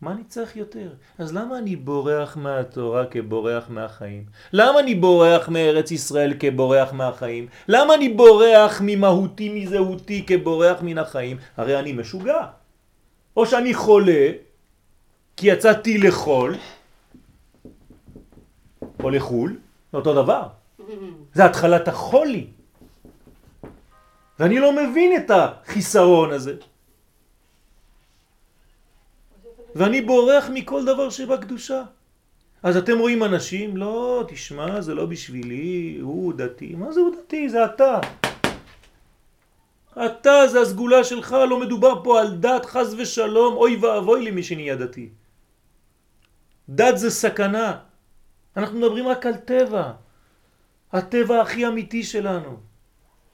מה אני צריך יותר? אז למה אני בורח מהתורה כבורח מהחיים? למה אני בורח מארץ ישראל כבורח מהחיים? למה אני בורח ממהותי, מזהותי כבורח מן החיים? הרי אני משוגע. או שאני חולה, כי יצאתי לחול, או לחול, זה אותו דבר. זה התחלת החולי. ואני לא מבין את החיסרון הזה. ואני בורח מכל דבר שבקדושה. אז אתם רואים אנשים, לא, תשמע, זה לא בשבילי, הוא דתי. מה זה הוא דתי? זה אתה. אתה זה הסגולה שלך, לא מדובר פה על דת חז ושלום, אוי ואבוי למי שנהיה דתי. דת זה סכנה. אנחנו מדברים רק על טבע. הטבע הכי אמיתי שלנו.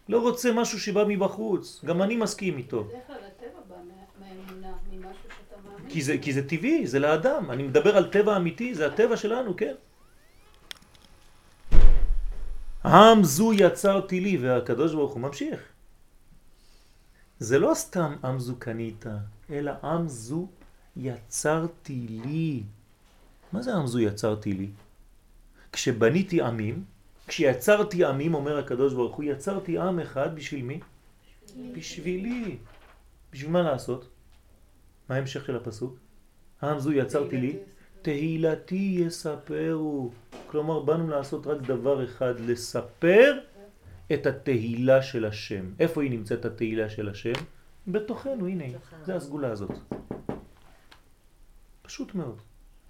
לא רוצה משהו שבא מבחוץ. גם אני מסכים איתו. בדרך כלל הטבע בא מהאמונה, ממשהו שאתה מאמין. כי זה, כי זה טבעי, זה לאדם. אני מדבר על טבע אמיתי, זה הטבע שלנו, כן? עם זו יצרתי לי, והקדוש ברוך הוא ממשיך. זה לא סתם עם זו קנית, אלא עם זו יצרתי לי. מה זה עם זו יצרתי לי? כשבניתי עמים, כשיצרתי עמים, אומר הקדוש ברוך הוא, יצרתי עם אחד בשביל מי? בשבילי. בשביל מה לעשות? מה ההמשך של הפסוק? העם זו יצרתי לי, תהילתי יספרו. כלומר, באנו לעשות רק דבר אחד, לספר את התהילה של השם. איפה היא נמצאת התהילה של השם? בתוכנו, הנה, זה הסגולה הזאת. פשוט מאוד.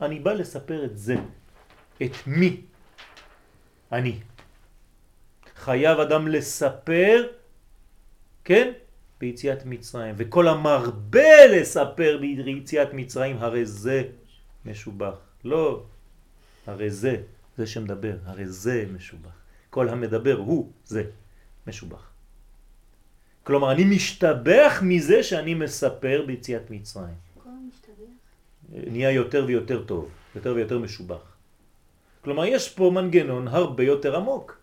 אני בא לספר את זה, את מי אני. חייב אדם לספר, כן? ביציאת מצרים. וכל המרבה לספר ביציאת מצרים, הרי זה משובח. לא, הרי זה, זה שמדבר, הרי זה משובח. כל המדבר הוא זה משובח. כלומר, אני משתבח מזה שאני מספר ביציאת מצרים. נהיה יותר ויותר טוב, יותר ויותר משובח. כלומר, יש פה מנגנון הרבה יותר עמוק.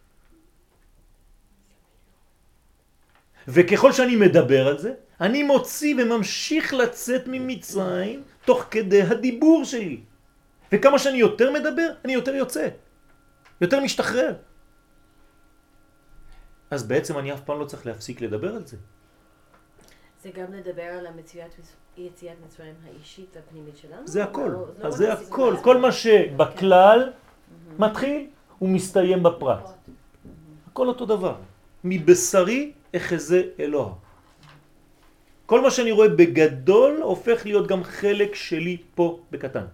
וככל שאני מדבר על זה, אני מוציא וממשיך לצאת ממצרים תוך כדי הדיבור שלי. וכמה שאני יותר מדבר, אני יותר יוצא. יותר משתחרר. אז בעצם אני אף פעם לא צריך להפסיק לדבר על זה. זה גם לדבר על המציאת יציאת מצרים האישית והפנימית שלנו? זה הכל. לא- לא אז זה הסיפור הכל. הזה. כל מה שבכלל מתחיל ומסתיים בפרט. הכל אותו דבר. מבשרי אחזה אלוה. כל מה שאני רואה בגדול הופך להיות גם חלק שלי פה בקטן.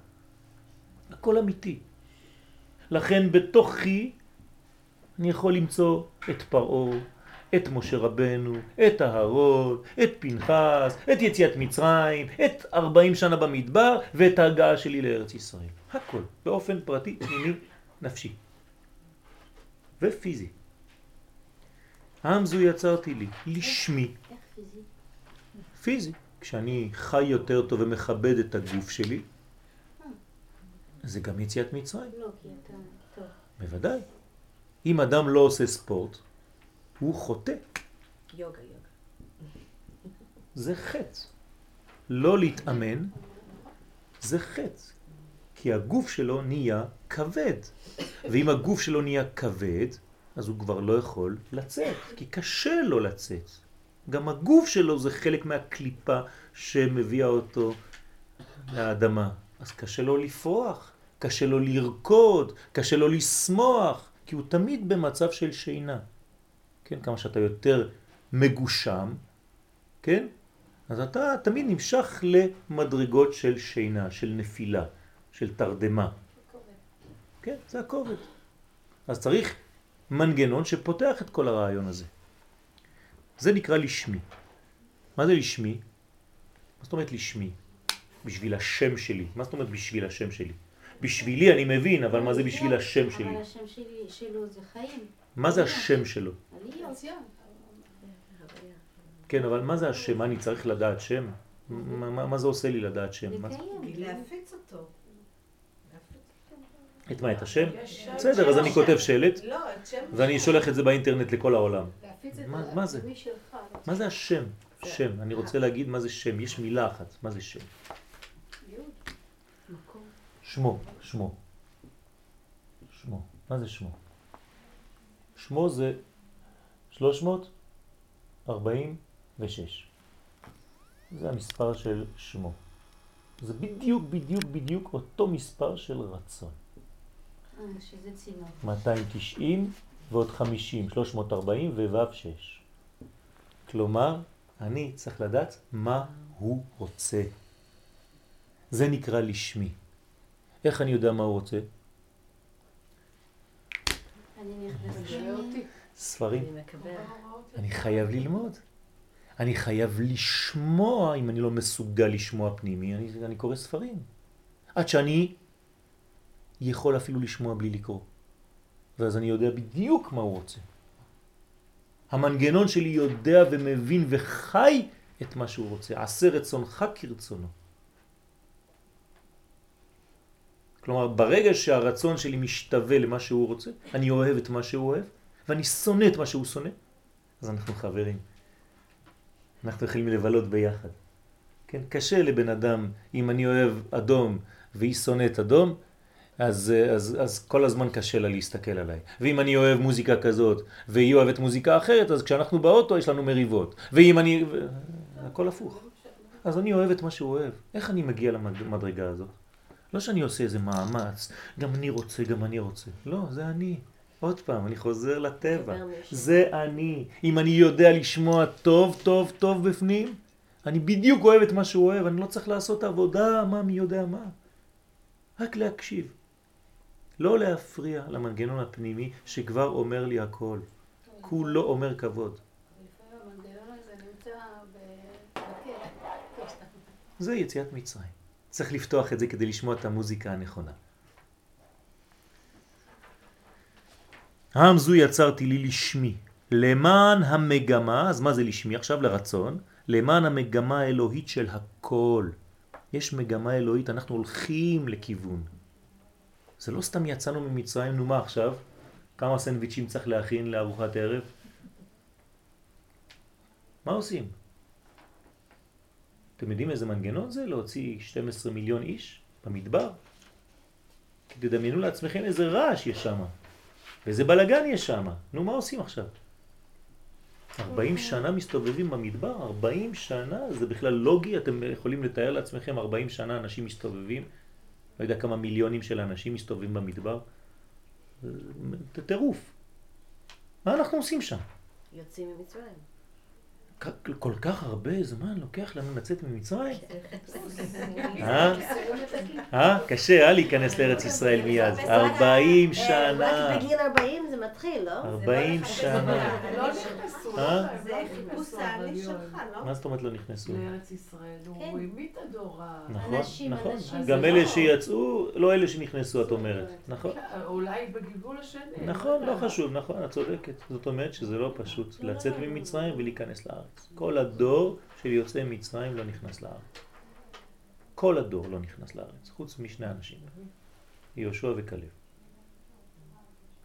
הכל אמיתי. לכן בתוכי אני יכול למצוא את פרעה, את משה רבנו, את אהרון, את פנחס, את יציאת מצרים, את 40 שנה במדבר ואת ההגעה שלי לארץ ישראל. הכל, באופן פרטי, פנימי, נפשי ופיזי. העם זו יצרתי לי, לשמי, פיזי? פיזי. כשאני חי יותר טוב ומכבד את הגוף שלי, זה גם יציאת מצרים. לא, כי אתה... טוב. בוודאי. אם אדם לא עושה ספורט, הוא חוטא. יוגה, יוגה. זה חטא. לא להתאמן זה חטא. כי הגוף שלו נהיה כבד. ואם הגוף שלו נהיה כבד, אז הוא כבר לא יכול לצאת, כי קשה לו לצאת. גם הגוף שלו זה חלק מהקליפה שמביאה אותו לאדמה. אז קשה לו לפרוח, קשה לו לרקוד, קשה לו לשמוח, כי הוא תמיד במצב של שינה. כן, כמה שאתה יותר מגושם, כן? אז אתה תמיד נמשך למדרגות של שינה, של נפילה, של תרדמה. כן, זה הכובד. אז צריך מנגנון שפותח את כל הרעיון הזה. זה נקרא לשמי. מה זה לשמי? מה זאת אומרת לשמי? בשביל השם שלי. מה זאת אומרת בשביל השם שלי? בשבילי אני מבין, אבל מה זה בשביל השם שלי? אבל השם שלי, שלו זה חיים. מה זה השם שלו? כן, אבל מה זה השם? מה אני צריך לדעת שם? מה, מה, מה זה עושה לי לדעת שם? לקיים. להפיץ אותו. את מה? את השם? בסדר, אז. אני כותב שלט, לא. ואני שולח את זה באינטרנט לכל העולם. מה- זה מה זה? למי שלך. מה זה השם? שם. אני רוצה להגיד מה זה שם. יש מילה אחת. מה זה שם? שמו. שמו. שמו. מה זה שמו? שמו זה 346. זה המספר של שמו. זה בדיוק בדיוק בדיוק אותו מספר של רצון. אה, שזה צינור. 290 ועוד 50, 340 וו' 6. כלומר, אני צריך לדעת מה הוא רוצה. זה נקרא לשמי. איך אני יודע מה הוא רוצה? ספרים. אני חייב ללמוד. אני חייב לשמוע, אם אני לא מסוגל לשמוע פנימי, אני, אני קורא ספרים. עד שאני יכול אפילו לשמוע בלי לקרוא. ואז אני יודע בדיוק מה הוא רוצה. המנגנון שלי יודע ומבין וחי את מה שהוא רוצה. עשה רצונך כרצונו. כלומר, ברגע שהרצון שלי משתווה למה שהוא רוצה, אני אוהב את מה שהוא אוהב, ואני שונא את מה שהוא שונא, אז אנחנו חברים. אנחנו יכולים לבלות ביחד. כן, קשה לבן אדם, אם אני אוהב אדום והיא שונאת אדום, אז, אז, אז כל הזמן קשה לה להסתכל עליי. ואם אני אוהב מוזיקה כזאת, והיא אוהבת מוזיקה אחרת, אז כשאנחנו באוטו יש לנו מריבות. ואם אני... הכל הפוך. אז אני אוהב את מה שהוא אוהב. איך אני מגיע למדרגה הזאת? לא שאני עושה איזה מאמץ, גם אני רוצה, גם אני רוצה. לא, זה אני. עוד פעם, אני חוזר לטבע. זה אני. אם אני יודע לשמוע טוב, טוב, טוב בפנים, אני בדיוק אוהב את מה שהוא אוהב, אני לא צריך לעשות עבודה, מה מי יודע מה. רק להקשיב. לא להפריע למנגנון הפנימי שכבר אומר לי הכל. כולו אומר כבוד. זה יציאת מצרים. צריך לפתוח את זה כדי לשמוע את המוזיקה הנכונה. העם זו יצרתי לי לשמי, למען המגמה, אז מה זה לשמי? עכשיו לרצון, למען המגמה האלוהית של הכל. יש מגמה אלוהית, אנחנו הולכים לכיוון. זה לא סתם יצאנו ממצרים, נו מה עכשיו? כמה סנדוויצ'ים צריך להכין לארוחת ערב? מה עושים? אתם יודעים איזה מנגנון זה? להוציא 12 מיליון איש במדבר? תדמיינו לעצמכם איזה רעש יש שם, ואיזה בלגן יש שם. נו, מה עושים עכשיו? 40 שנה מסתובבים במדבר? 40 שנה? זה בכלל לוגי? אתם יכולים לתאר לעצמכם 40 שנה אנשים מסתובבים? לא יודע כמה מיליונים של אנשים מסתובבים במדבר? זה טירוף. מה אנחנו עושים שם? יוצאים ממצרים. כל כך הרבה זמן לוקח לנו לצאת ממצרים? אה? אה? קשה, אה? להיכנס לארץ ישראל מיד. 40 אה, שנה. רק בגיל 40 זה מתחיל, לא? 40 שנה. לא נכנסו. אה? זה חיפוש העני שלך, לא? מה זאת אומרת לא נכנסו? לארץ ישראל, הוא כן. המיט הדור ה... נכון, נכון. גם אלה לא- שיצאו, לא אלה שנכנסו, את אומרת. נכון? אולי בגלגול השני. נכון, לא. חשוב, נכון, את צודקת. זאת אומרת שזה לא פשוט לצאת ממצרים ולהיכנס לארץ. כל הדור של יוצאי מצרים לא נכנס לארץ. כל הדור לא נכנס לארץ, חוץ משני אנשים. יהושע וכלב.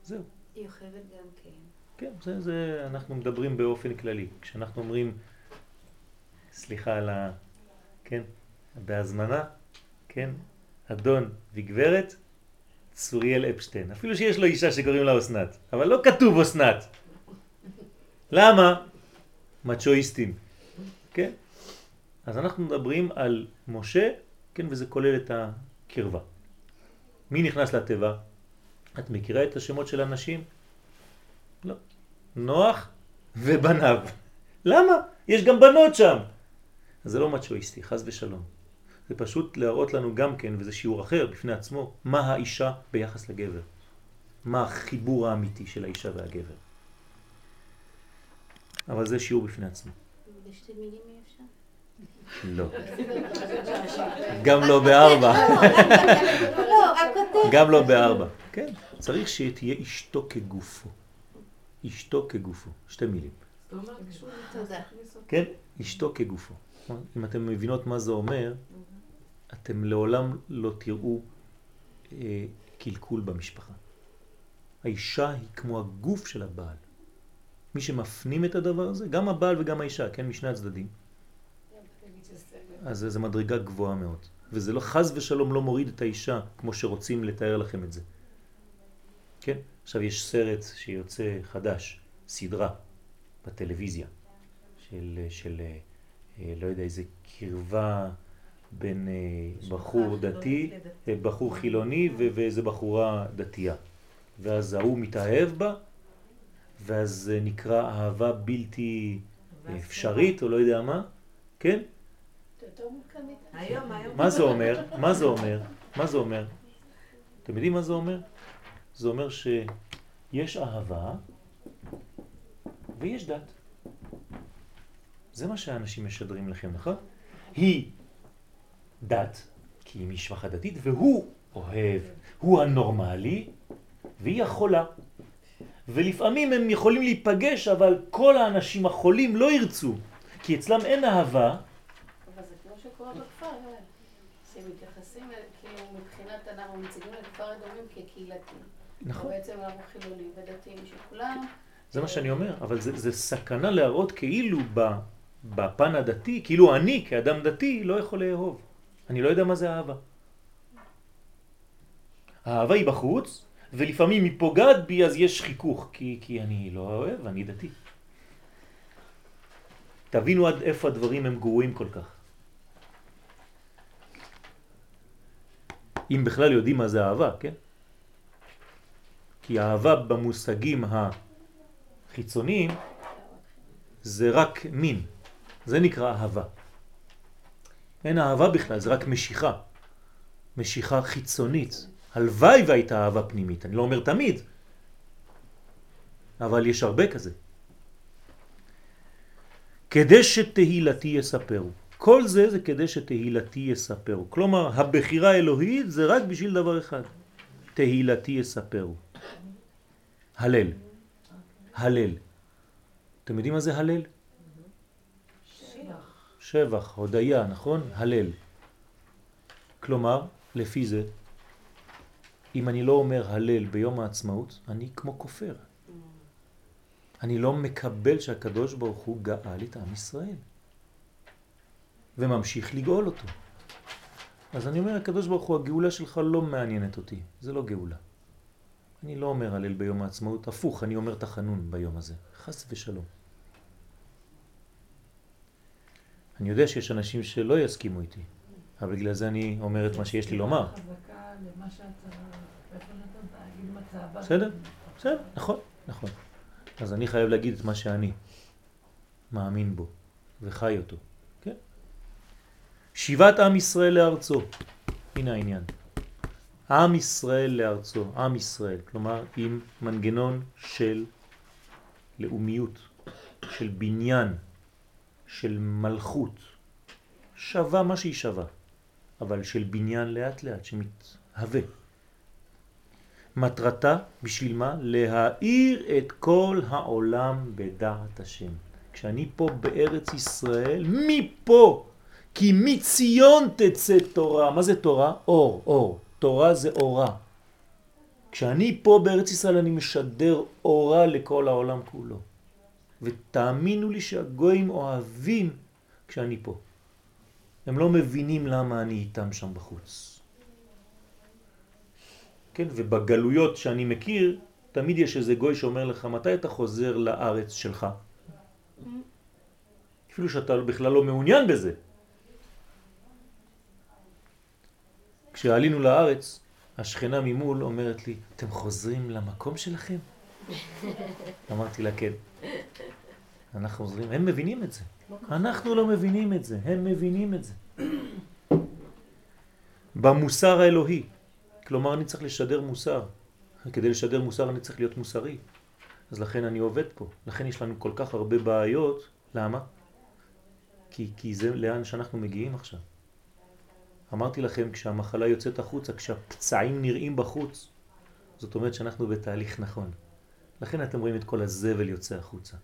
זהו. יוכבד גם כן. כן, זה, זה, אנחנו מדברים באופן כללי. כשאנחנו אומרים, סליחה על ה... כן, בהזמנה, כן, אדון וגברת, צוריאל אפשטיין. אפילו שיש לו אישה שקוראים לה אסנת, אבל לא כתוב אסנת. למה? מצ'ואיסטים, כן? אז אנחנו מדברים על משה, כן, וזה כולל את הקרבה. מי נכנס לתיבה? את מכירה את השמות של הנשים? לא. נוח ובניו. למה? יש גם בנות שם. זה לא מצ'ואיסטי, חז ושלום. זה פשוט להראות לנו גם כן, וזה שיעור אחר בפני עצמו, מה האישה ביחס לגבר. מה החיבור האמיתי של האישה והגבר. אבל זה שיעור בפני עצמו. בשתי מילים אי אפשר? לא. גם לא בארבע. לא. גם לא בארבע. כן, צריך שתהיה אשתו כגופו. אשתו כגופו. שתי מילים. כן, אשתו כגופו. אם אתם מבינות מה זה אומר, אתם לעולם לא תראו אה, קלקול במשפחה. האישה היא כמו הגוף של הבעל. מי שמפנים את הדבר הזה, גם הבעל וגם האישה, כן, משני הצדדים, אז זה מדרגה גבוהה מאוד. וזה לא חז ושלום לא מוריד את האישה כמו שרוצים לתאר לכם את זה. כן? עכשיו יש סרט שיוצא חדש, סדרה, בטלוויזיה, של, של אה, לא יודע, איזה קרבה בין אה, בחור דתי, אה, בחור חילוני ואיזה בחורה דתייה. ואז ההוא מתאהב בה, ואז זה נקרא אהבה בלתי אפשרית, או לא יודע מה, כן? מה זה אומר? מה זה אומר? מה זה אומר? אתם יודעים מה זה אומר? זה אומר שיש אהבה ויש דת. זה מה שהאנשים משדרים לכם, נכון? היא דת, כי היא משפחה דתית, והוא אוהב, הוא הנורמלי, והיא החולה. ולפעמים הם יכולים להיפגש, אבל כל האנשים החולים לא ירצו, כי אצלם אין אהבה. אבל זה כמו שקורה בכפר, אה, שמתייחסים, אל- כאילו מבחינת אנחנו מציגים את כפר אדומים כקהילתי. נכון. בעצם אנחנו חילונים ודתיים שכולם... זה מה שאני אומר, אבל זה, זה סכנה להראות כאילו בפן הדתי, כאילו אני כאדם דתי לא יכול לאהוב. אני לא יודע מה זה אהבה. האהבה היא בחוץ, ולפעמים היא פוגעת בי אז יש חיכוך, כי, כי אני לא אוהב, אני דתי. תבינו עד איפה הדברים הם גרועים כל כך. אם בכלל יודעים מה זה אהבה, כן? כי אהבה במושגים החיצוניים זה רק מין, זה נקרא אהבה. אין אהבה בכלל, זה רק משיכה. משיכה חיצונית. הלוואי והייתה אהבה פנימית, אני לא אומר תמיד, אבל יש הרבה כזה. כדי שתהילתי יספרו. כל זה זה כדי שתהילתי יספרו. כלומר, הבחירה האלוהית זה רק בשביל דבר אחד. תהילתי יספרו. הלל. הלל. אתם יודעים מה זה הלל? שבח, הודיה, נכון? הלל. כלומר, לפי זה, אם אני לא אומר הלל ביום העצמאות, אני כמו כופר. אני לא מקבל שהקדוש ברוך הוא גאל את עם ישראל. וממשיך לגאול אותו. אז אני אומר, הקדוש ברוך הוא, הגאולה שלך לא מעניינת אותי. זה לא גאולה. אני לא אומר הלל ביום העצמאות, הפוך, אני אומר תחנון ביום הזה. חס ושלום. אני יודע שיש אנשים שלא יסכימו איתי, אבל בגלל זה אני אומר את מה שיש לי לומר. למה שאתה. בסדר? בסדר, נכון, נכון. אז אני חייב להגיד את מה שאני מאמין בו וחי אותו, כן? שיבת עם ישראל לארצו, הנה העניין. עם ישראל לארצו, עם ישראל, כלומר עם מנגנון של לאומיות, של בניין, של מלכות, שווה מה שהיא שווה, אבל של בניין לאט לאט שמתהווה. מטרתה, בשביל מה? להאיר את כל העולם בדעת השם. כשאני פה בארץ ישראל, מפה, כי מציון תצא תורה. מה זה תורה? אור, אור. תורה זה אורה. כשאני פה בארץ ישראל אני משדר אורה לכל העולם כולו. ותאמינו לי שהגויים אוהבים כשאני פה. הם לא מבינים למה אני איתם שם בחוץ. כן, ובגלויות שאני מכיר, תמיד יש איזה גוי שאומר לך, מתי אתה חוזר לארץ שלך? אפילו שאתה בכלל לא מעוניין בזה. כשעלינו לארץ, השכנה ממול אומרת לי, אתם חוזרים למקום שלכם? אמרתי לה, כן. אנחנו חוזרים, הם מבינים את זה. אנחנו לא מבינים את זה, הם מבינים את זה. במוסר האלוהי. כלומר, אני צריך לשדר מוסר. כדי לשדר מוסר אני צריך להיות מוסרי. אז לכן אני עובד פה. לכן יש לנו כל כך הרבה בעיות. למה? כי, כי זה לאן שאנחנו מגיעים עכשיו. אמרתי לכם, כשהמחלה יוצאת החוצה, כשהפצעים נראים בחוץ, זאת אומרת שאנחנו בתהליך נכון. לכן אתם רואים את כל הזבל יוצא החוצה.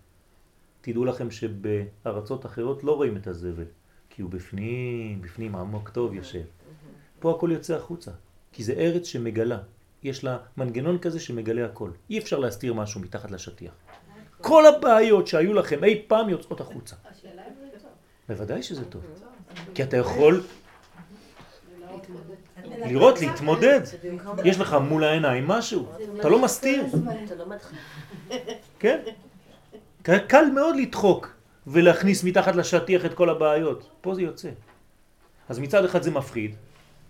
תדעו לכם שבארצות אחרות לא רואים את הזבל, כי הוא בפנים, בפנים עמוק טוב יושב. פה הכל יוצא החוצה, כי זה ארץ שמגלה. יש לה מנגנון כזה שמגלה הכל. אי אפשר להסתיר משהו מתחת לשטיח. כל הבעיות שהיו לכם אי פעם יוצאות החוצה. השאלה אם זה טוב. בוודאי שזה טוב. כי אתה יכול לראות, להתמודד. יש לך מול העיניים משהו, אתה לא מסתיר. כן? קל מאוד לדחוק ולהכניס מתחת לשטיח את כל הבעיות. פה זה יוצא. אז מצד אחד זה מפחיד,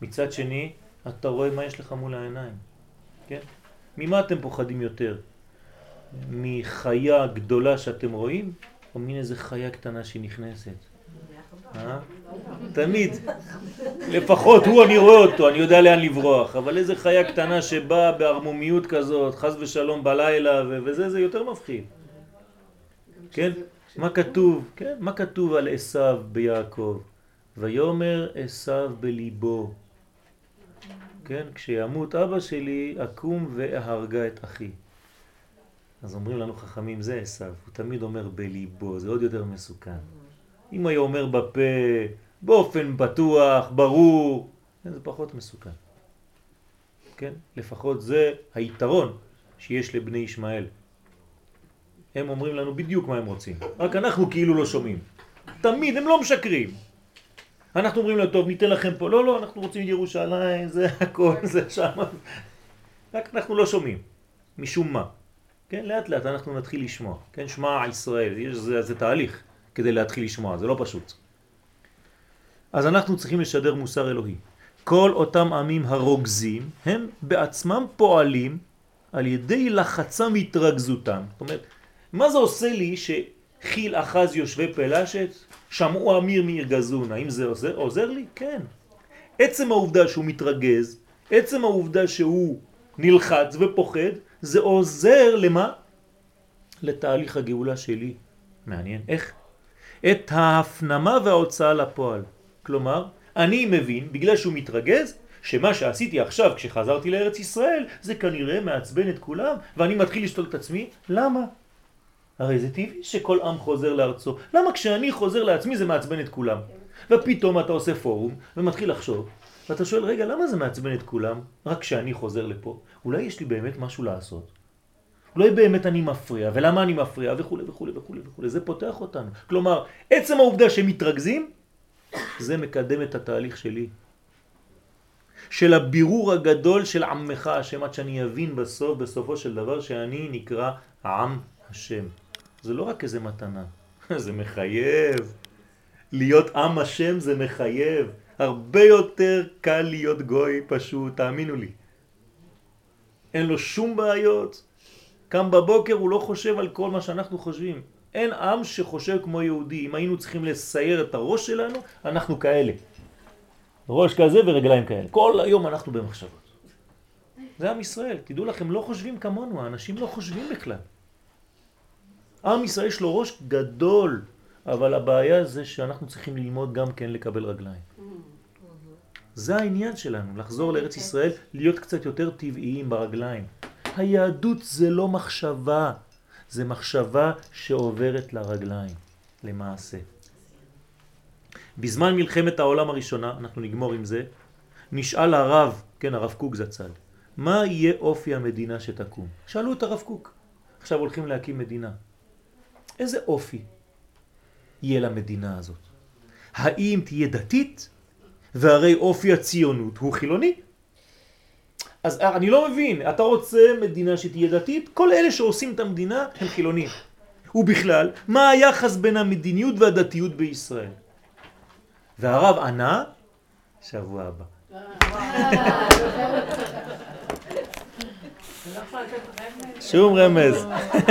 מצד שני אתה רואה מה יש לך מול העיניים. כן? ממה אתם פוחדים יותר? מחיה גדולה שאתם רואים, או מין איזה חיה קטנה שהיא נכנסת? אה? תמיד. לפחות הוא אני רואה אותו, אני יודע לאן לברוח, אבל איזה חיה קטנה שבאה בערמומיות כזאת, חז ושלום בלילה, וזה, זה יותר מפחיד. כן? מה כתוב? כן? מה כתוב על עשיו ביעקב? ויומר עשיו בליבו. כן? כשימות אבא שלי, אקום ואהרגה את אחי. אז אומרים לנו חכמים, זה עשיו. הוא תמיד אומר בליבו, זה עוד יותר מסוכן. אם היה אומר בפה, באופן פתוח, ברור, זה פחות מסוכן. כן? לפחות זה היתרון שיש לבני ישמעאל. הם אומרים לנו בדיוק מה הם רוצים, רק אנחנו כאילו לא שומעים. תמיד, הם לא משקרים. אנחנו אומרים להם, טוב, ניתן לכם פה, לא, לא, אנחנו רוצים ירושלים, זה הכל, זה שם. רק אנחנו לא שומעים, משום מה. כן, לאט לאט אנחנו נתחיל לשמוע. כן, שמע ישראל, יש, זה, זה תהליך כדי להתחיל לשמוע, זה לא פשוט. אז אנחנו צריכים לשדר מוסר אלוהי. כל אותם עמים הרוגזים, הם בעצמם פועלים על ידי לחצם והתרכזותם. זאת אומרת, מה זה עושה לי שחיל אחז יושבי פלשת, שמעו אמיר מעיר גזון, האם זה עוזר, עוזר לי? כן. עצם העובדה שהוא מתרגז, עצם העובדה שהוא נלחץ ופוחד, זה עוזר למה? לתהליך הגאולה שלי. מעניין. איך? את ההפנמה וההוצאה לפועל. כלומר, אני מבין, בגלל שהוא מתרגז, שמה שעשיתי עכשיו כשחזרתי לארץ ישראל, זה כנראה מעצבן את כולם, ואני מתחיל לשתול את עצמי. למה? הרי זה טבעי שכל עם חוזר לארצו. למה כשאני חוזר לעצמי זה מעצבן את כולם? ופתאום אתה עושה פורום ומתחיל לחשוב, ואתה שואל, רגע, למה זה מעצבן את כולם רק כשאני חוזר לפה? אולי יש לי באמת משהו לעשות? אולי באמת אני מפריע, ולמה אני מפריע, וכו' וכו' וכו' וכו'. זה פותח אותנו. כלומר, עצם העובדה שהם מתרכזים, זה מקדם את התהליך שלי. של הבירור הגדול של עמך השם, עד שאני אבין בסוף, בסופו של דבר, שאני נקרא עם השם. זה לא רק איזה מתנה, זה מחייב. להיות עם השם זה מחייב. הרבה יותר קל להיות גוי פשוט, תאמינו לי. אין לו שום בעיות. קם בבוקר הוא לא חושב על כל מה שאנחנו חושבים. אין עם שחושב כמו יהודי. אם היינו צריכים לסייר את הראש שלנו, אנחנו כאלה. ראש כזה ורגליים כאלה. כל היום אנחנו במחשבות. זה עם ישראל. תדעו לכם, לא חושבים כמונו, האנשים לא חושבים בכלל. עם ישראל יש לו ראש גדול, אבל הבעיה זה שאנחנו צריכים ללמוד גם כן לקבל רגליים. זה העניין שלנו, לחזור לארץ ישראל, להיות קצת יותר טבעיים ברגליים. היהדות זה לא מחשבה, זה מחשבה שעוברת לרגליים, למעשה. בזמן מלחמת העולם הראשונה, אנחנו נגמור עם זה, נשאל הרב, כן הרב קוק זצ"ל, מה יהיה אופי המדינה שתקום? שאלו את הרב קוק. עכשיו הולכים להקים מדינה. איזה אופי יהיה למדינה הזאת? האם תהיה דתית? והרי אופי הציונות הוא חילוני. אז אני לא מבין, אתה רוצה מדינה שתהיה דתית? כל אלה שעושים את המדינה הם חילונים. ובכלל, מה היחס בין המדיניות והדתיות בישראל? והרב ענה, שבוע הבא. שום רמז.